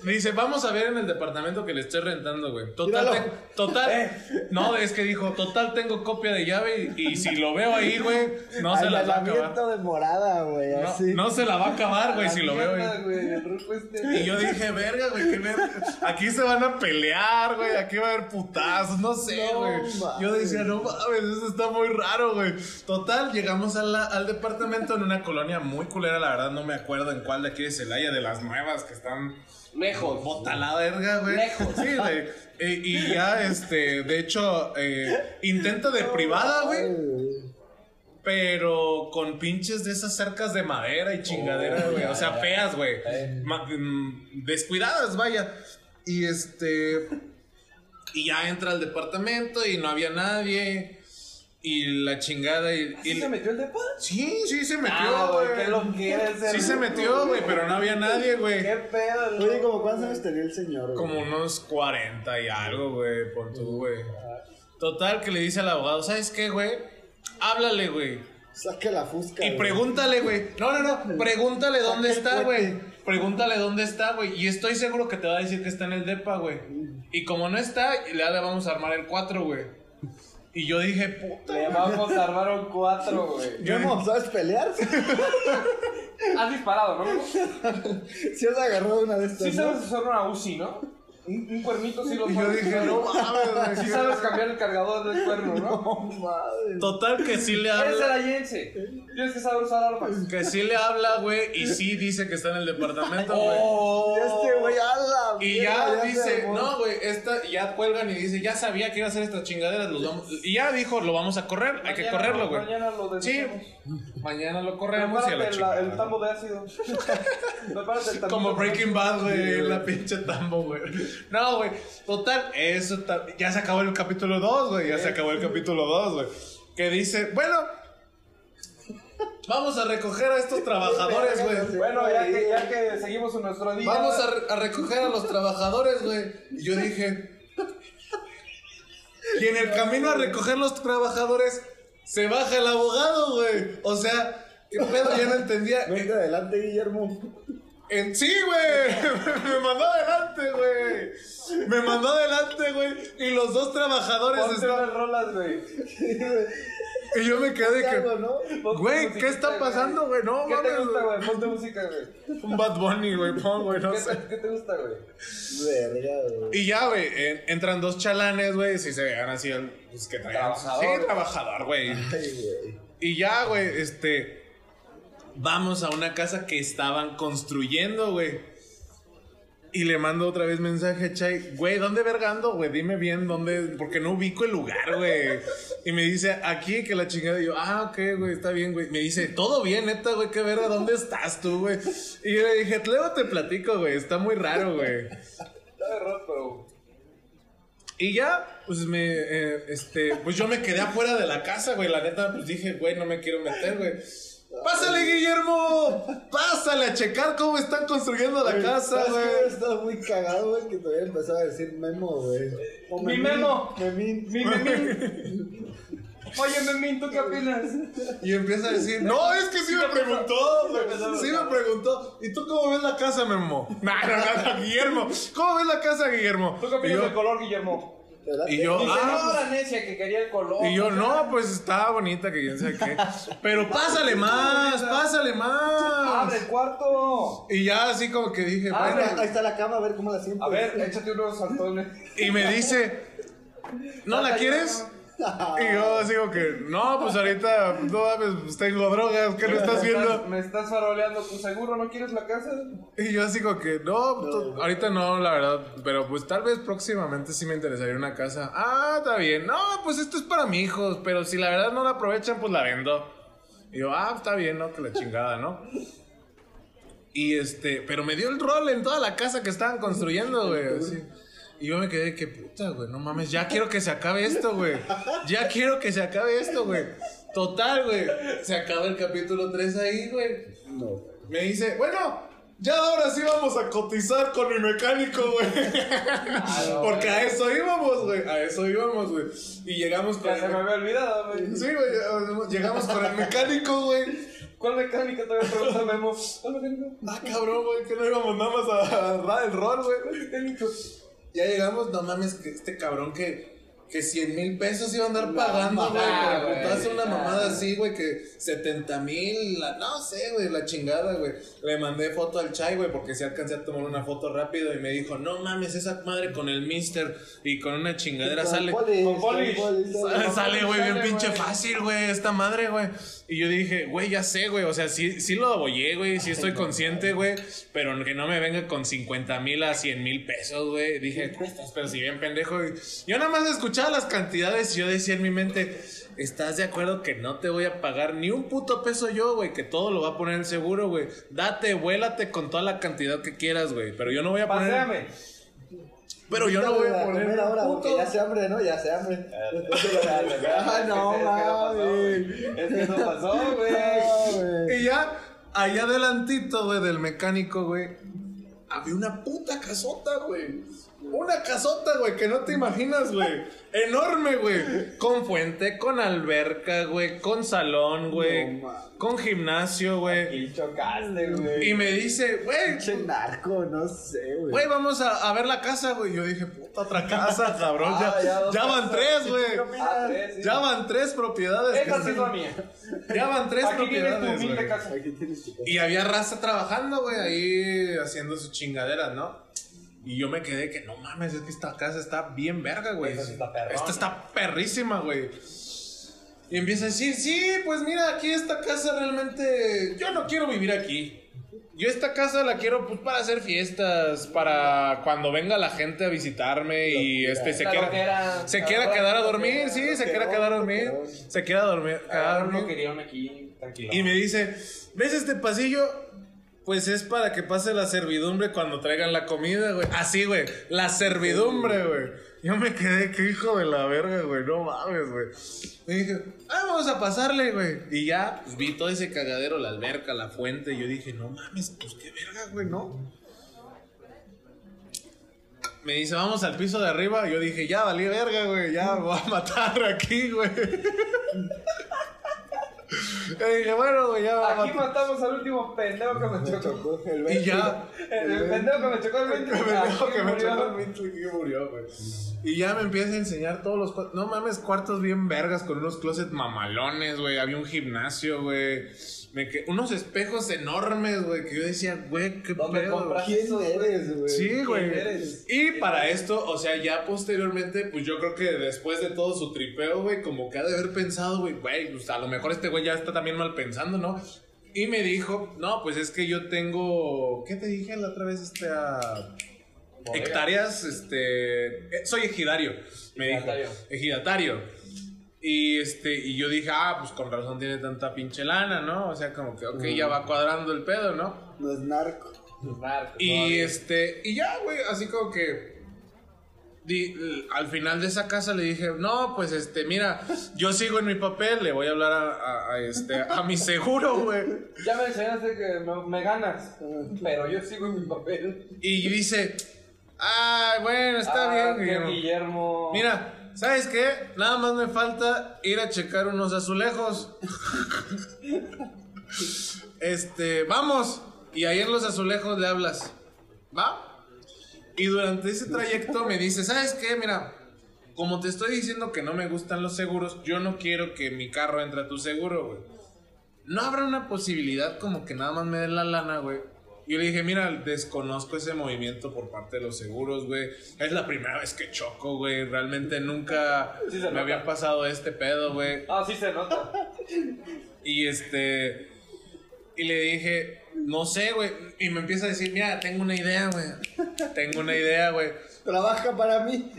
Me dice, vamos a ver en el departamento que le estoy rentando, güey. Total, Míralo. ten- total. No, es que dijo, total tengo copia de llave y, y si lo veo ahí, güey, no se la va a acabar. De morada, güey. No, Así. no se la va a acabar, güey, si lo veo ahí. güey, el ruco este. Y yo dije, verga, güey, qué verga. Aquí se van a pelear, güey. Aquí va a haber putazos, no sé, No güey. yo decía, no mames, eso está muy raro, güey. Total, llegamos a la- al departamento en una colonia muy culera, la verdad, no me acuerdo en cuál de aquí de Celaya, de las nuevas que están. Lejos. Bota la verga, güey. Lejos. Sí, güey. Eh, y ya, este, de hecho, eh, intento de privada, güey. Pero con pinches de esas cercas de madera y chingadera, güey. O sea, feas, güey. Ma- mm, Descuidadas, vaya. Y este. Y ya entra al departamento y no había nadie. Y la chingada. Y, y- ¿Sí se metió el depa? Sí, sí se metió, Ah, güey, güey. qué lo quieres. Sí se metió, güey, pero no había nadie, güey. ¿Qué pedo? Oye, ¿como cuántos años tenía el señor, güey? Como unos 40 y algo, güey, por tú, güey. Total, que le dice al abogado, ¿sabes qué, güey? Háblale, güey. Saca la fusca, Y güey. pregúntale, güey. No, no, no. Pregúntale dónde está, güey. Pregúntale dónde está, güey. Y estoy seguro que te va a decir que está en el DEPA, güey. Y como no está, ya le vamos a armar el 4, güey. Y yo dije, puta. Le vamos a armar un 4, güey. Yo- ¿Cómo? ¿Sabes pelear? Has disparado, ¿no? Si has agarrado una de estas, Sí sabes usar una UCI, ¿no? Un, un cuernito sí lo Y yo sabes dije, no mames, güey. Sí sabes cambiar el cargador del cuerno, ¿no? No, madre. Total, que sí le Eres habla. arayense. Tienes que saber usar armas. Que sí le habla, güey. Y sí dice que está en el departamento, güey. Oh. Y este güey, a la Y mierda, ya se dice, no, güey, esta, ya cuelgan y dice, ya sabía que iba a hacer estas chingaderas, los vamos- y ya dijo, lo vamos a correr, hay que Mañana correrlo, lo- güey. Mañana lo Sí, desechamos. mañana lo corremos y a la chingada. el tambo de ácido. Como Breaking Bad, güey, la pinche tambo, güey. No, güey, total, eso ta- ya se acabó el capítulo 2, güey, ya se acabó el capítulo 2, güey. Que dice, bueno, vamos a recoger a estos trabajadores, güey. Bueno, ya que, ya que seguimos en nuestro día. Vamos a, re- a recoger a los trabajadores, güey. Y yo dije. Y en el camino a recoger los trabajadores, se baja el abogado, güey. O sea, ¿qué pedo? Ya no entendía. Vente adelante, Guillermo. En, sí, güey. Me mandó adelante, güey. Me mandó adelante, güey. Y los dos trabajadores Ponte estaban. unas rolas, güey. Y yo me quedé de Algo, que. Güey, ¿qué está pasando, güey? No, ¿Qué te mames, gusta, güey. Ponte música, güey. Un Bad Bunny, güey. Pon, güey, no ¿Qué sé. te, ¿Qué te gusta, güey? Verga, güey. Y ya, güey, en- entran dos chalanes, güey, si se vean así, el- pues que traían. Trabajador. Sí, trabajador, güey. Ay, güey. Y ya, güey, este. Vamos a una casa que estaban construyendo, güey. Y le mando otra vez mensaje a Chay, güey, ¿dónde vergando, güey? Dime bien dónde, porque no ubico el lugar, güey. Y me dice, aquí, que la chingada. Y yo, ah, ok, güey, está bien, güey. Me dice, todo bien, neta, güey, qué verga, ¿dónde estás tú, güey? Y yo le dije, luego te platico, güey, está muy raro, güey. Y ya, pues me, eh, este, pues yo me quedé afuera de la casa, güey. La neta, pues dije, güey, no me quiero meter, güey. Pásale, Guillermo. Pásale a checar cómo están construyendo la casa, güey. Estaba muy cagado, güey, que todavía empezaba a decir Memo, güey. O Mi Memín, Memo. Memín. Mi Memín. Oye, Memín, ¿tú qué opinas? Y empieza a decir, no, es que sí me preguntó. Sí me preguntó. ¿Y tú cómo ves la casa, Memo? No, no, Guillermo. ¿Cómo ves la casa, Guillermo? ¿Tú qué opinas del color, Guillermo? ¿Verdad? y yo, Dice, ah, no, la necia que quería el color. Y yo, no, pues estaba bonita, que quién sabe qué. Pero pásale más, pásale más. ¡Abre el cuarto! Y ya así como que dije, Ahí bueno. está, ahí está la cama, a ver cómo la siento. A ver, échate unos saltones. Y me dice, ¿no la quieres? Y yo como que, no, pues ahorita, no mames, pues tengo drogas, ¿qué no estás viendo? Me estás faroleando, ¿tú seguro no quieres la casa? Y yo así como que, no, ahorita no, la verdad, pero pues tal vez próximamente sí me interesaría una casa. Ah, está bien, no, pues esto es para mi hijos, pero si la verdad no la aprovechan, pues la vendo. Y yo, ah, está bien, ¿no? Que la chingada, ¿no? Y este, pero me dio el rol en toda la casa que estaban construyendo, güey. así. Y yo me quedé, que puta, güey, no mames, ya quiero que se acabe esto, güey. Ya quiero que se acabe esto, güey. Total, güey. Se acaba el capítulo 3 ahí, güey. No. Me dice, bueno, ya ahora sí vamos a cotizar con mi mecánico, güey. Porque a eso íbamos, güey. A eso íbamos, güey. Y llegamos con Ya se me el... había olvidado, güey. Sí, güey, llegamos con el mecánico, güey. ¿Cuál mecánica todavía pregunta Memo? ¿Cuál mecánico? Ah, cabrón, güey, que no íbamos nada más a agarrar el rol, güey. Ya llegamos, no mames, que este cabrón que, que 100 mil pesos iba a andar pagando, güey. güey. putazo una mamada así, güey, que 70 mil, la- no sé, güey, la chingada, güey. Le mandé foto al Chai, güey, porque sí alcancé a tomar una foto rápido y me dijo, no mames, esa madre con el mister y con una chingadera sale. Polis, con Polis. Polis, Sale, sale. sale, güey, bien sale, pinche fácil, güey, esta madre, güey. Y yo dije, güey, ya sé, güey, o sea, sí, sí lo abollé, güey, sí estoy consciente, güey, pero que no me venga con 50 mil a 100 mil pesos, güey. Dije, estás pero si bien pendejo. güey. Yo nada más escuchaba las cantidades y yo decía en mi mente, ¿estás de acuerdo que no te voy a pagar ni un puto peso yo, güey? Que todo lo va a poner el seguro, güey. Date, vuélate con toda la cantidad que quieras, güey. Pero yo no voy a poner... Pero yo no voy a poner... ahora, un porque puto- ya se hambre, ¿no? Ya se hambre. Ah, no, mames. Es que no pasó, güey. Y ya, allá adelantito, güey, del mecánico, güey, había una puta casota, güey. Una casota, güey, que no te imaginas, güey. Enorme, güey. Con fuente, con alberca, güey. Con salón, güey. No, con gimnasio, güey. Y chocaste, güey. Y me dice, güey, Pinche narco, no sé, güey. güey, vamos a, a ver la casa, güey. Yo dije, puta, otra casa, cabrón. ya, Ah, ya van tres, güey. Ah, sí. Ya van tres propiedades. sí es la mía. Ya van tres Aquí tienes tu propiedades, güey. casa. Aquí tienes tu casa. Y había raza trabajando, güey, ahí haciendo sus chingaderas, ¿no? Y yo me quedé que no mames, es que esta casa está bien verga, güey. Está perrona. Esta está perrísima, güey. Y empieza a decir, sí, pues mira, aquí esta casa realmente. Yo no quiero vivir aquí. Yo esta casa la quiero pues para hacer fiestas, para cuando venga la gente a visitarme y este se quiera, loquera. se quiera quedar a dormir, sí, se quiera quedar a dormir, loquerón. se quiera dormir, quedar a dormir. aquí. Y me dice, ¿ves este pasillo? Pues es para que pase la servidumbre cuando traigan la comida, güey. Así, güey. La servidumbre, güey. Yo me quedé, qué hijo de la verga, güey. No mames, güey. Me dije, ah, vamos a pasarle, güey. Y ya, pues vi todo ese cagadero, la alberca, la fuente. Y yo dije, no mames, pues qué verga, güey, ¿no? Me dice, vamos al piso de arriba. Y yo dije, ya valí verga, güey. Ya me voy a matar aquí, güey. Yo dije, bueno, güey, ya me voy a Aquí matamos al último pendejo que me chocó. El Y ya, El, el pendejo que me chocó el que 20. me dijo Aquí que me chocó el Bentley que murió, güey. Y ya me empieza a enseñar todos los cuartos. No mames, cuartos bien vergas con unos closets mamalones, güey. Había un gimnasio, güey. Me que- Unos espejos enormes, güey. Que yo decía, güey, qué ¿Dónde pedo. ¿Quién eres, güey? Sí, güey. eres? Y para esto, o sea, ya posteriormente, pues yo creo que después de todo su tripeo, güey, como que ha de haber pensado, güey, güey, pues a lo mejor este güey ya está también mal pensando, ¿no? Y me dijo, no, pues es que yo tengo, ¿qué te dije la otra vez? Este, ah, hectáreas, este, eh, soy ejidario, me dijo, Ejidatario. ejidatario. Y este, y yo dije, ah, pues con razón tiene tanta pinche lana, ¿no? O sea, como que, ok, ya va cuadrando el pedo, ¿no? No es narco. Narco, Y todavía. este, y ya, güey, así como que. al final de esa casa le dije, no, pues este, mira, yo sigo en mi papel, le voy a hablar a, a- a, este, a mi seguro, güey. Ya me enseñaste que me, me ganas, pero yo sigo en mi papel. Y dice, ay, bueno, está Ah, bien, Guillermo. Guillermo. Mira, ¿sabes qué? Nada más me falta ir a checar unos azulejos. este, vamos. Y ahí en los azulejos le hablas. ¿Va? Y durante ese trayecto me dice, ¿sabes qué? Mira, como te estoy diciendo que no me gustan los seguros, yo no quiero que mi carro entre a tu seguro, güey. ¿No habrá una posibilidad como que nada más me den la lana, güey? Y yo le dije, mira, desconozco ese movimiento por parte de los seguros, güey. Es la primera vez que choco, güey. Realmente nunca Sí me nota. había pasado este pedo, güey. Ah, sí se nota. Y este. Y le dije, no sé, güey. Y me empieza a decir, mira, tengo una idea, güey. Tengo una idea, güey. Trabaja para mí.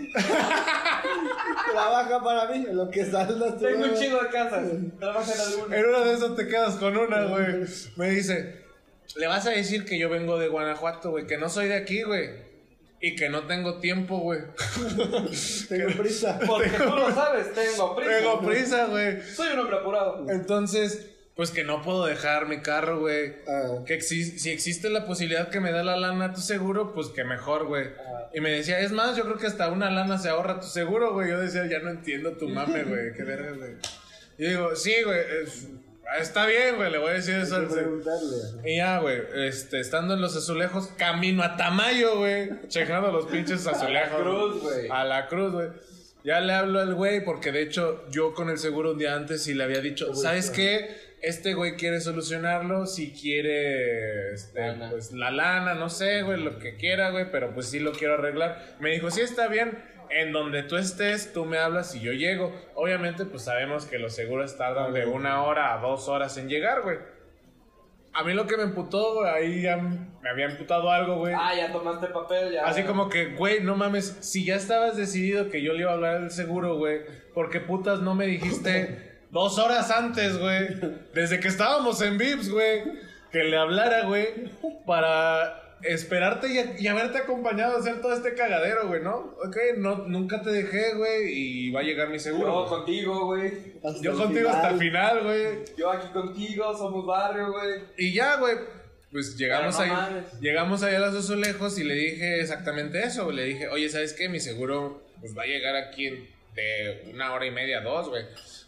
Trabaja para mí. Lo que saldas. Tengo un chingo de casas. Trabaja en alguna. En una de esas te quedas con una, güey. Me dice, le vas a decir que yo vengo de Guanajuato, güey, que no soy de aquí, güey. Y que no tengo tiempo, güey. Tengo prisa. Porque tú lo sabes, tengo prisa. Tengo prisa, güey. Soy un hombre apurado. Entonces, pues que no puedo dejar mi carro, güey. Ah. Que exi- si existe la posibilidad que me da la lana tu seguro, pues que mejor, güey. Y me decía, es más, yo creo que hasta una lana se ahorra tu seguro, güey. Yo decía, ya no entiendo tu mame, güey. Qué verga, güey. Y digo, sí, güey. Es- está bien, güey. Le voy a decir eso al. Y ya, güey, este, estando en los azulejos, camino a Tamayo, güey. Checando los pinches azulejos. cruz, güey. A la cruz, güey. Ya le hablo al güey, porque de hecho, yo con el seguro un día antes y le había dicho, ¿sabes qué? Este güey quiere solucionarlo, si quiere, este, Lana. pues la lana, no sé, güey, lo que quiera, güey, pero pues sí lo quiero arreglar. Me dijo, sí, está bien, en donde tú estés, tú me hablas y yo llego. Obviamente, pues sabemos que los seguros tardan de una hora a dos horas en llegar, güey. A mí lo que me emputó, güey, ahí ya me había emputado algo, güey. Ah, ya tomaste papel, ya. Así como que, güey, no mames, si ya estabas decidido que yo le iba a hablar del seguro, güey, ¿por qué putas no me dijiste dos horas antes, güey? Desde que estábamos en Vips, güey, que le hablara, güey, para esperarte y, y haberte acompañado a hacer todo este cagadero, güey, ¿no? Ok, no, nunca te dejé, güey, y va a llegar mi Yo seguro. contigo, güey. Yo contigo hasta el final. güey. Yo aquí contigo, somos barrio, güey. Y ya, güey. Pues llegamos no ahí. mames. Llegamos ahí a los azulejos y le dije exactamente eso. güey. Le dije, oye, ¿sabes qué? Mi seguro pues va a llegar aquí en- de una hora y media, dos, güey.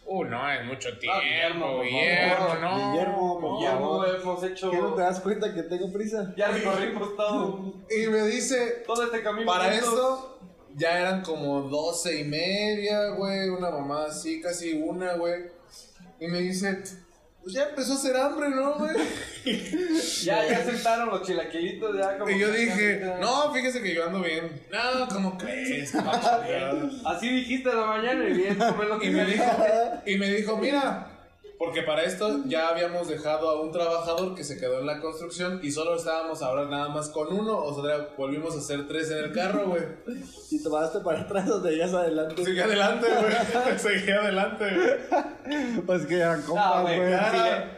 Uh, no, es mucho tiempo, Guillermo, Guillermo, no. Guillermo, por favor. hemos hecho. ¿Qué no te das cuenta que tengo prisa? Ya recorrimos todo. Y me dice, Todo este camino. para eso ya eran como doce y media, güey. Una mamá así, casi una, güey. Y me dice, pues ya empezó a hacer hambre, ¿no, güey? Ya, ya sentaron los chilaquilitos, ya como. Y yo dije, ya- no, fíjese que yo ando bien. No, ¿cómo crees? Así dijiste la mañana y bien, lo que Y me dijo, y me dijo, mira, porque para esto ya habíamos dejado a un trabajador que se quedó en la construcción y solo estábamos ahora nada más con uno, o sea, volvimos a ser tres en el carro, güey. Si tomaste para atrás o te ibas adelante. Seguí adelante, güey. Seguí adelante, güey. Pues que eran No, compas, güey, güey.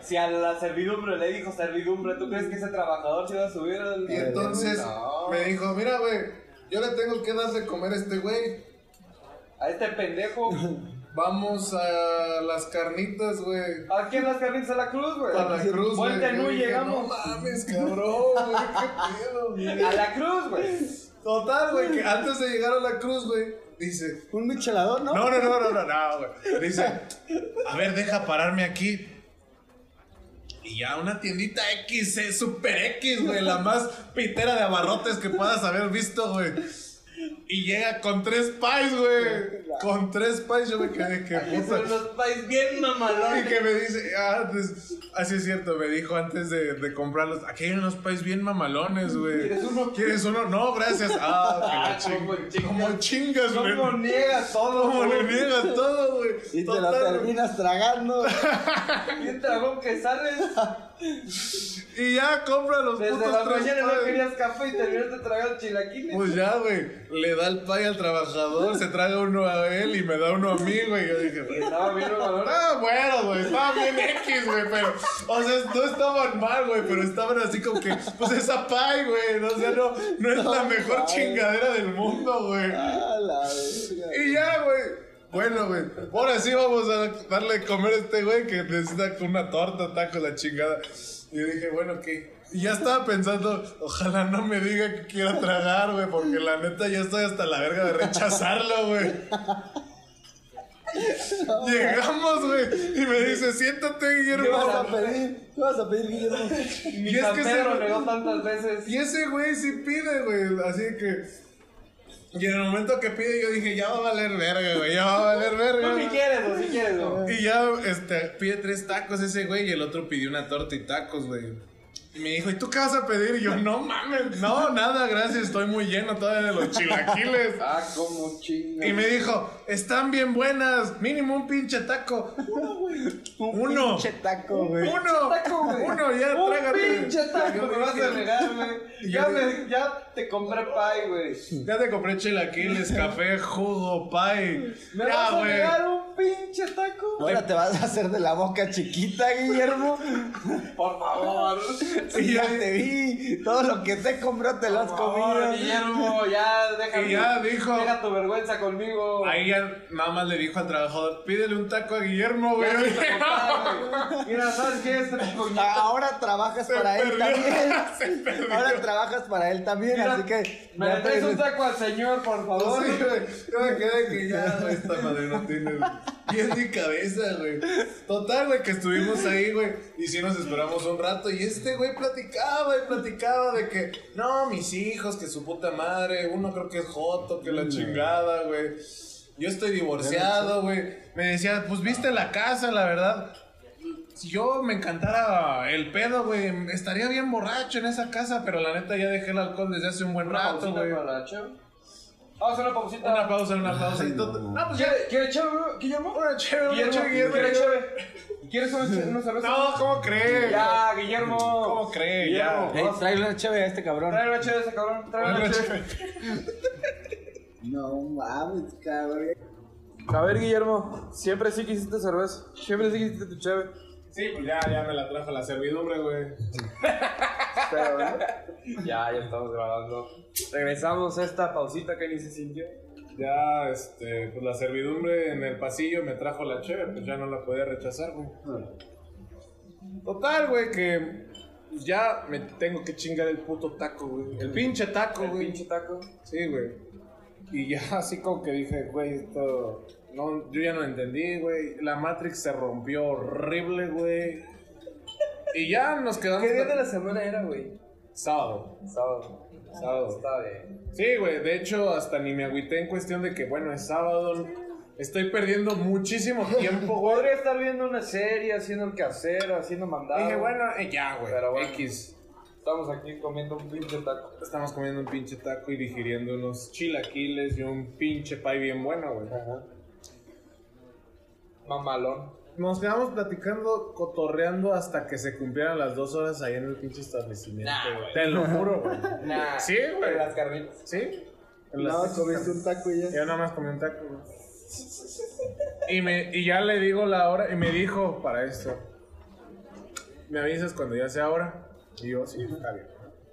si, si a la servidumbre le dijo servidumbre, ¿tú crees que ese trabajador se iba a subir al... Y entonces No. me dijo, mira, güey, yo le tengo que dar de comer a este güey. A este pendejo. Vamos a las carnitas, güey. Aquí en las carnitas de la cruz, güey. A la cruz, güey. Vuelta dije, llegamos. No mames, cabrón, güey, qué pedo, güey. A la cruz, güey. Total, güey, que antes de llegar a la cruz, güey, dice, Un michelador, ¿no? no, no, no, no, no, no, güey. Dice, a ver, deja pararme aquí. Y ya una tiendita X, eh, super X, güey, la más pitera de abarrotes que puedas haber visto, güey. Y llega con tres pies, güey. Con tres pies yo me quedé que puta. Son los pais bien Y mamalones. que me dice, ah, pues, así es cierto, me dijo antes de, de comprarlos, aquí hay unos pies bien mamalones, güey. ¿Quieres uno? ¿Quieres uno? No, gracias. Ah, que la Ah, ching- como chingas. Como chingas, güey. ¿Cómo niegas todo? Como le niegas todo, güey. Y te lo Total, terminas tragando. Bien dragón que sales. Y ya compra los Desde putos la tres mañana no querías café y terminaste tragando chilaquiles. Pues ya, güey, le da el pay al trabajador, se traga uno a él y me da uno a mí, güey. Yo dije, güey, Estaba bien mamalón. Ah, bueno, güey, estaban bien X, güey, pero, o sea, no estaban mal, güey, pero estaban así como que, pues esa pay, güey, o sea, no, no es la mejor chingadera del mundo, güey. A la verga. Y ya, güey, bueno, güey, ahora sí vamos a darle de comer a este güey que necesita una torta, taco, la chingada. Y yo dije, bueno, ¿qué? Y ya estaba pensando, ojalá no me diga que quiera tragar, güey, porque la neta ya estoy hasta la verga de rechazarlo, güey. Llegamos, güey, y me dice, siéntate, ¿Qué vas a Guillermo. pedir? ¿Qué vas a pedir, Guillermo? Mi Y es que se- negó tantas veces. Y ese güey sí pide, güey, así que... Y en el momento que pide, yo dije, ya va a valer verga, güey, ya va a valer verga. Tú güey. quieres, o si quieres, no. Y ya, este, pide tres tacos ese güey y el otro pidió una torta y tacos, güey. Y me dijo, ¿y tú qué vas a pedir? Y yo, no mames, no, nada, gracias, estoy muy lleno todavía de los chilaquiles. Ah, como chinga. Y me dijo, están bien buenas, mínimo un pinche taco. Uno. Pinche taco, güey. Uno. taco, güey. Uno, ya, Un trágate. pinche taco me vas a negar, güey. Ya, me, ya te compré pie, güey. Ya te compré chilaquiles, café, jugo, pie. ¿Me ya, vas a güey. negar un pinche taco? Ahora te vas a hacer de la boca chiquita, Guillermo. Por favor. Sí, ya te vi. Todo lo que te compró te lo has comido. Guillermo, ya deja, Y ya dijo- deja tu vergüenza conmigo. Ahí ya nada más le dijo al trabajador, pídele un taco a Guillermo, güey. Mira, ¿sabes qué? Este coñito. Ahora trabajas Se para él perdió, también. Ahora trabajas para él también, Mira, así que. Me le traes un taco al señor, por favor. Sí. Yo me quedé que ya, esta madre no tiene pies ni cabeza, güey. Total, güey, que estuvimos ahí, güey. Y sí nos esperamos un rato. Y este güey platicaba y platicaba de que, no, mis hijos, que su puta madre. Uno creo que es Joto, que la chingada, güey. Yo estoy divorciado, güey. Me decía, pues viste la casa, la verdad. Si yo me encantara el pedo, güey, estaría bien borracho en esa casa, pero la neta ya dejé el alcohol desde hace un buen Una rato, güey. Vamos a hacer una pausita. Una pausa, una pausa. No, pues ya. ¿Quiere, ¿Quiere cheve, Guillermo? Una chévere, una chévere, Guillermo. ¿quiere cheve? ¿Quieres una, cerveza? No, ¿cómo cree? Ya, Guillermo. ¿Cómo cree? Guillermo, Ya. Ey, vamos. tráele una chévere a este cabrón. Trae una cheve ese cabrón. Trae una cheve. No mames, cabrón. A ver, Guillermo, siempre sí quisiste cerveza. Siempre sí quisiste tu cheve. Sí, pues ya, ya me la trajo la servidumbre, güey. Pero, ¿no? Ya, ya estamos grabando. Regresamos a esta pausita que ni se sintió. Ya, este, pues la servidumbre en el pasillo me trajo la chévere, pues ya no la podía rechazar, güey. Total, güey, que pues ya me tengo que chingar el puto taco, güey. El pinche taco, El güey. pinche taco. Sí, güey. Y ya así como que dije, güey, esto... No, yo ya no entendí, güey. La Matrix se rompió horrible, güey. Y ya nos quedamos... ¿Qué día de la semana era, güey? Sábado. Sábado. Sábado. Está bien. Sí, güey. De hecho, hasta ni me agüité en cuestión de que, bueno, es sábado. Estoy perdiendo muchísimo tiempo, güey. Podría estar viendo una serie, haciendo el quehacer, haciendo mandado. Dije, bueno, eh, ya, güey. Pero bueno. X. Estamos aquí comiendo un pinche taco. Estamos comiendo un pinche taco y digiriendo unos chilaquiles y un pinche pie bien bueno, güey. Mamalón. Nos quedamos platicando, cotorreando hasta que se cumplieran las dos horas ahí en el pinche establecimiento, Nah, güey. Te lo juro, güey. Nah. Sí, güey. Las carnitas. ¿Sí? En No, las- comiste un taco y ya. Yo nada más comí un taco, güey. Y, me, y ya le digo la hora y me dijo para esto. ¿Me avisas cuando ya sea hora? Y yo, sí, está bien.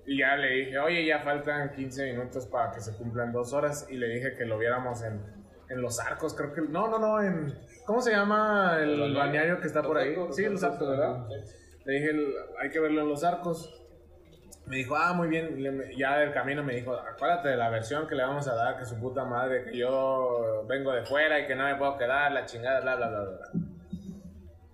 Y ya le dije, oye, ya faltan 15 minutos para que se cumplan dos horas. Y le dije que lo viéramos en, en Los Arcos, creo que... No, no, no, en... ¿Cómo se llama el balneario que está por ahí? Sí, Los Arcos, ¿verdad? Le dije, el- hay que verlo en Los Arcos. Me dijo, ah, muy bien. Le- ya del camino me dijo, acuérdate de la versión que le vamos a dar, que su puta madre, que yo vengo de fuera y que no me puedo quedar, la chingada, bla, bla, bla, bla.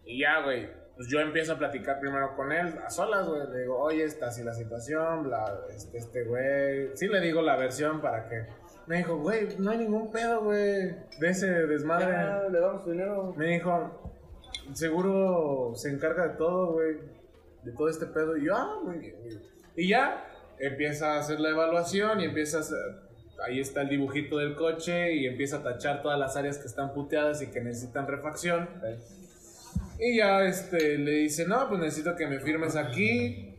Y ya, güey, pues yo empiezo a platicar primero con él, a solas, güey. Le digo, oye, está así la situación, bla, este, este güey. Sí le digo la versión para que Me dijo, güey, no hay ningún pedo, güey, de ese desmadre. Ya, le damos dinero. Me dijo, seguro se encarga de todo, güey, de todo este pedo. Y yo, ah, muy bien. Y ya empieza a hacer la evaluación y empieza a hacer, ahí está el dibujito del coche y empieza a tachar todas las áreas que están puteadas y que necesitan refacción. Y ya este, le dice, no, pues necesito que me firmes aquí.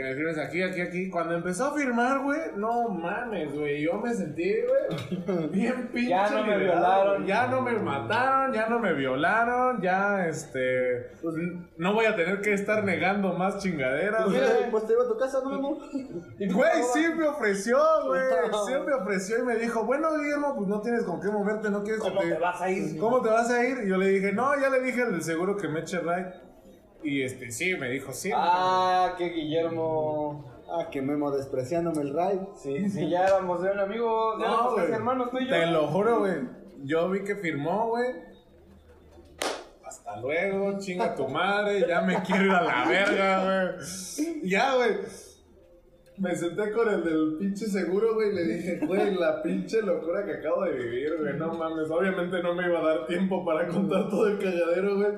Que me firmes aquí, aquí, aquí. Cuando empezó a firmar, güey, no mames, güey. Yo me sentí, güey, bien pinche. Ya no me liberado, violaron. Ya no me mataron, ya no me violaron, ya, este. pues, no voy a tener que estar negando más chingaderas, güey. Pues te iba a tu casa, ¿no, amor? Güey, sí me ofreció, güey. Sí me ofreció y me dijo, bueno, Guillermo, pues no tienes con qué moverte, no quieres que ¿Cómo te... te vas a ir? ¿Cómo te vas a ir? Y yo le dije, no, ya le dije al del seguro que me eche ride. Y este, sí, me dijo, sí. Ah, que Guillermo. Ah, que Memo despreciándome el ride. Sí, sí, ya éramos de un amigo. Ya No, éramos casi hermanos tú y yo. Te lo juro, güey. Yo vi que firmó, güey. Hasta luego, chinga tu madre, ya me quiero ir a la verga, güey. Ya, güey. Me senté con el del pinche seguro, güey, y le dije, güey, la pinche locura que acabo de vivir, güey, no mames. Obviamente no me iba a dar tiempo para contar todo el cagadero, güey.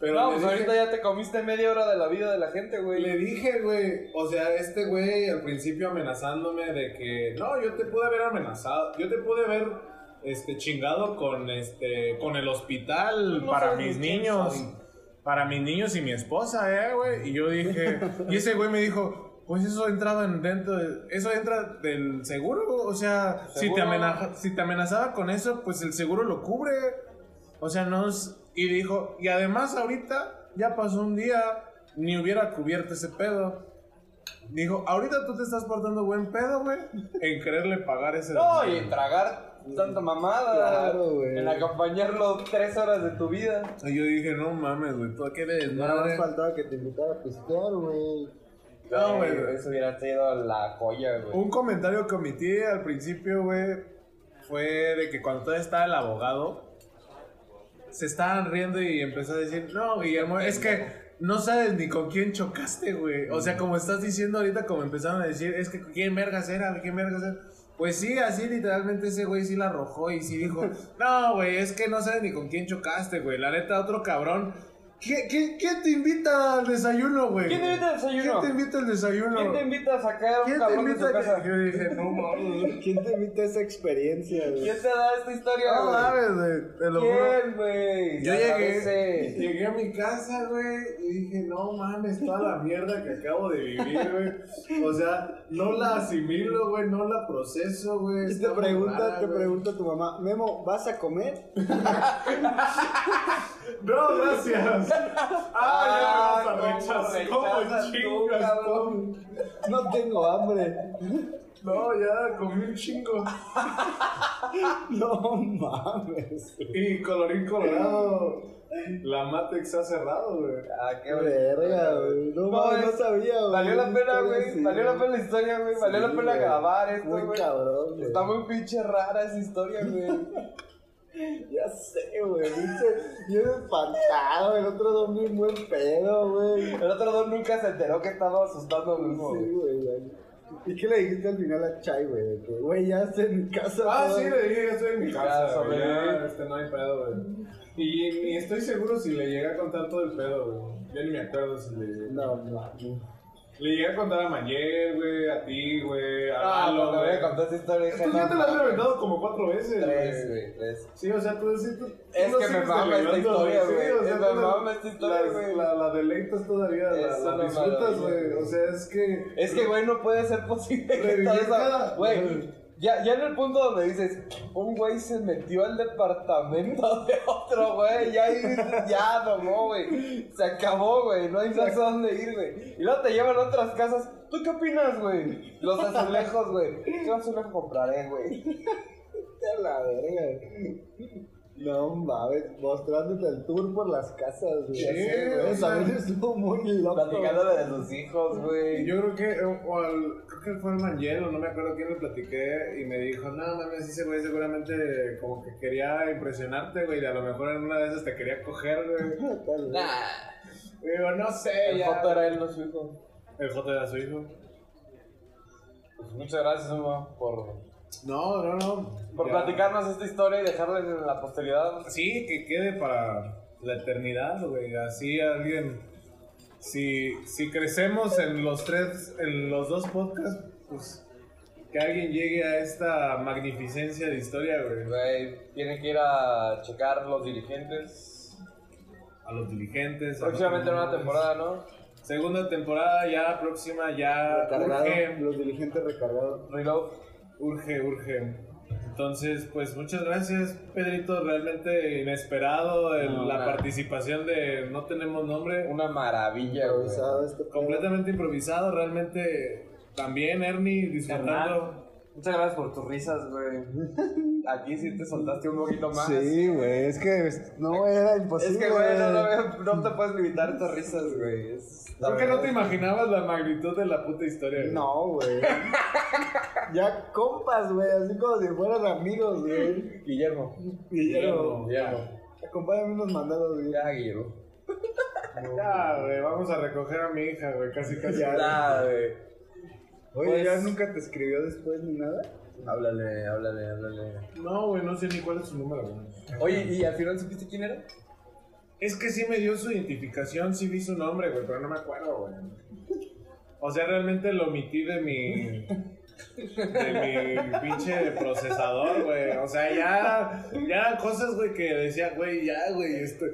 Pero No, pues dije- ahorita ya te comiste media hora de la vida de la gente, güey. le dije, güey, o sea, este güey al principio amenazándome de que, no, yo te pude haber amenazado, yo te pude haber, este, chingado con, este, con el hospital No para mis niños, soy. para mis niños y mi esposa, eh, güey, y yo dije, y ese güey me dijo, pues eso entraba en dentro de, eso entra del seguro, o sea, si te, amenaza, si te amenazaba con eso, pues el seguro lo cubre, o sea, no es... Y dijo, y además ahorita ya pasó un día, ni hubiera cubierto ese pedo. Dijo, ahorita tú te estás portando buen pedo, güey, en quererle pagar ese... No, y en tragar tanta mamada. Claro, güey. En acompañarlo tres horas de tu vida. Y yo dije, no mames, güey, ¿tú qué ves? Nada más faltaba que te invitara a pistear, güey. No, güey. Eso hubiera sido la joya, güey. Un comentario que omití al principio, güey, fue de que cuando todavía estaba el abogado, se estaban riendo y empezó a decir, no, Guillermo, es que no sabes ni con quién chocaste, güey. O sea, como estás diciendo ahorita, como empezaron a decir, es que quién vergas era, quién vergas era. Pues sí, así literalmente ese güey sí la arrojó y sí dijo, no, güey, es que no sabes ni con quién chocaste, güey. La neta, otro cabrón. ¿Qué- qué- ¿Quién te invita al desayuno, güey? ¿Quién te invita al desayuno? ¿Quién te invita al desayuno? ¿Quién te invita a sacar un ¿Quién te cabrón de a casa? Yo dije, no mames. ¿Quién te invita a esa experiencia, güey? ¿Quién te da esta historia, No güey? mames, güey. Te lo juro. ¿Quién, güey? Yo llegué, llegué a mi casa, güey, y dije, no mames, toda la mierda que acabo de vivir, güey. O sea, no la asimilo, güey, no la proceso, güey. Y te pregunta, rara, te güey. pregunta tu mamá, Memo, ¿vas a comer? No, gracias. Ah, ya me vas a ¿cómo. No tengo hambre. No, ya comí un chingo. No mames. Y colorín colorado, la Matex ha cerrado, güey. Ah, qué verga, güey. No, No, mames, no sabía, güey. Valió la pena, güey. así, Valió la pena la historia, güey. Valió la Sí, pena güey. grabar esto, Muy güey. cabrón, güey. Está muy pinche rara esa historia, güey. Ya sé, güey. Dice, yo espantado, el otro dormí buen pedo, güey. El otro don nunca se enteró que estaba asustando a mismo, Sí, güey. ¿Y qué le dijiste al final a Chai, güey? Que, güey, ya estoy en mi casa. Ah, todo. sí, le dije, ya estoy en mi casa, güey. este, no hay pedo, güey. Y estoy seguro si le llegué a contar todo el pedo, güey. Yo ni me acuerdo si le... No, no, no. Le llegué a contar a Mayer, güey, a ti, güey, a Ah, Lalo, cuando güey. contar esta historia, dije, Tú ya te la has mames. reventado como cuatro veces, Tres, güey, tres. Sí, o sea, tú sí, tú, Es tú que me sigues mama esta historia, sí, güey. o sea, Me tú la- mama esta historia, la- güey. La, la deleitas todavía, la, la disfrutas, maravilla, güey. güey. O sea, es que... Es que, güey, no puede ser posible que Revivir cada- Güey, ya, ya en el punto donde dices, un güey se metió al departamento de otro güey, ya, ahí ya, no, güey. Se acabó, güey, no hay más a dónde ir, güey. Y luego te llevan a otras casas. ¿Tú qué opinas, güey? Los azulejos, güey. ¿Qué azulejo compraré, güey? La verga. No mames, mostrándote el tour por las casas, güey. Sí, También estuvo muy loco. Platicándole de sus hijos, güey. Yo creo que, o- al- creo que fue el Manguero, no me acuerdo quién le platiqué y me dijo, no mames, ese güey seguramente como que quería impresionarte, güey, y a lo mejor en una de esas te quería coger, güey. Tal vez. Nah. Digo, no sé, El ya. foto era él, no su hijo. El foto era su hijo. Pues muchas gracias, Hugo, por No, no, no. Por Ya. platicarnos esta historia y dejarla en la posteridad. Sí, que quede para la eternidad, güey. Así alguien. Si, si crecemos en los tres, en los dos podcasts, pues que alguien llegue a esta magnificencia de historia, güey. Güey, tienen que ir a checar los dirigentes. A los los Próximamente nueva comunes. temporada, ¿no? Segunda temporada ya próxima, ya Recargado, urge, los diligentes recargados. Reload. Urge, urge. Entonces, pues muchas gracias, Pedrito. Realmente inesperado el- No, la nada. participación de No Tenemos Nombre. Una maravilla. Improvisado este completamente improvisado, realmente también Ernie disfrutando. Muchas gracias por tus risas, güey. Aquí sí te soltaste un poquito más. Sí, güey, es que no era imposible. Es que, güey, no, no, no te puedes limitar tus risas, güey. ¿Por qué no te imaginabas la magnitud de la puta historia? güey? No, güey. ya compas, güey, así como si fueran amigos, güey. Guillermo. Guillermo, Guillermo. acompáñame unos mandados, güey. Ya, Guillermo. Ya, güey, vamos a recoger a mi hija, güey, casi casi. Ya, güey. Oye, Pues- ¿ya nunca te escribió después ni nada? Háblale, háblale, háblale. No, güey, no sé ni cuál es su número, güey. Oye, ¿y al final supiste quién era? Es que sí me dio su identificación, sí vi su nombre, güey, pero no me acuerdo, güey. O sea, realmente lo omití de mi. de mi pinche procesador, güey. O sea, ya. Ya eran cosas, güey, que decía, güey, ya, güey, esto.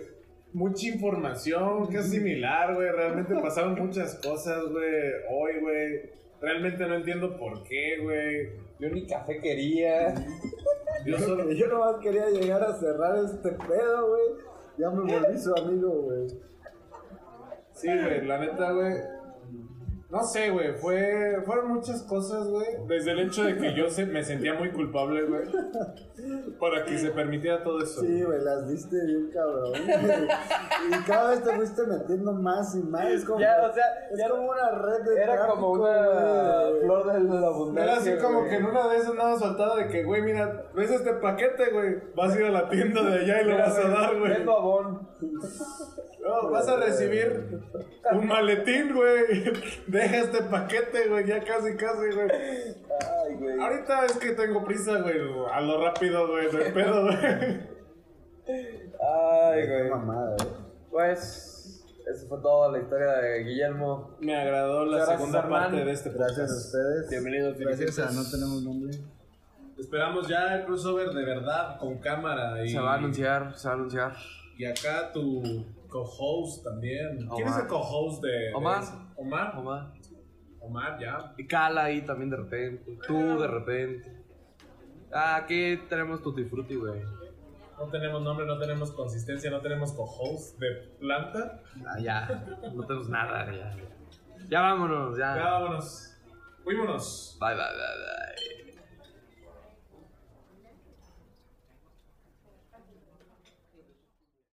Mucha información, que es similar, güey. Realmente pasaron muchas cosas, güey. Hoy, güey. Realmente no entiendo por qué, güey. Yo ni café quería. Yo solo. Yo nomás quería llegar a cerrar este pedo, güey. Ya me volví su amigo, güey. Sí, güey, la neta, güey. No sé, güey, fue, fueron muchas cosas, güey. Desde el hecho de que yo se, me sentía muy culpable, güey. Para que se permitiera todo eso. Sí, güey, las diste bien cabrón. y cada vez te fuiste metiendo más y más. Es como, Ya, o sea, es ya como una red de Era tráfico, como una güey. flor de la Era abundancia. así como que en una de esas nada soltada de que, güey, mira, ves este paquete, güey. Vas a ir a la tienda de allá y lo vas a dar, güey. Vendo abón. No, vas a recibir un maletín, güey. Deja este paquete, güey, ya casi, casi, güey. Ay, güey. Ahorita es que tengo prisa, güey. A lo rápido, güey. No hay pedo, güey. Ay, Qué güey. mamada, güey. Pues, eso fue toda la historia de Guillermo. Me agradó la gracias, segunda parte de este Gracias a podcast. ustedes. Bienvenidos, Gracias a. No Tenemos Nombre. Esperamos ya el crossover de verdad con cámara. Y, Se va a anunciar, se va a anunciar. Y acá tu co-host también. ¿Quién Omar. es el co-host de, de Omar. Omar. Omar. Omar, ya. Y Cala ahí también de repente. Tú de repente. Ah, aquí tenemos Tutti Frutti, güey. No tenemos nombre, no tenemos consistencia, no tenemos co-host de planta. Ah, ya. No tenemos nada, ya. Ya vámonos, Ya ya. vámonos. Fuímonos. Bye, bye, bye, bye.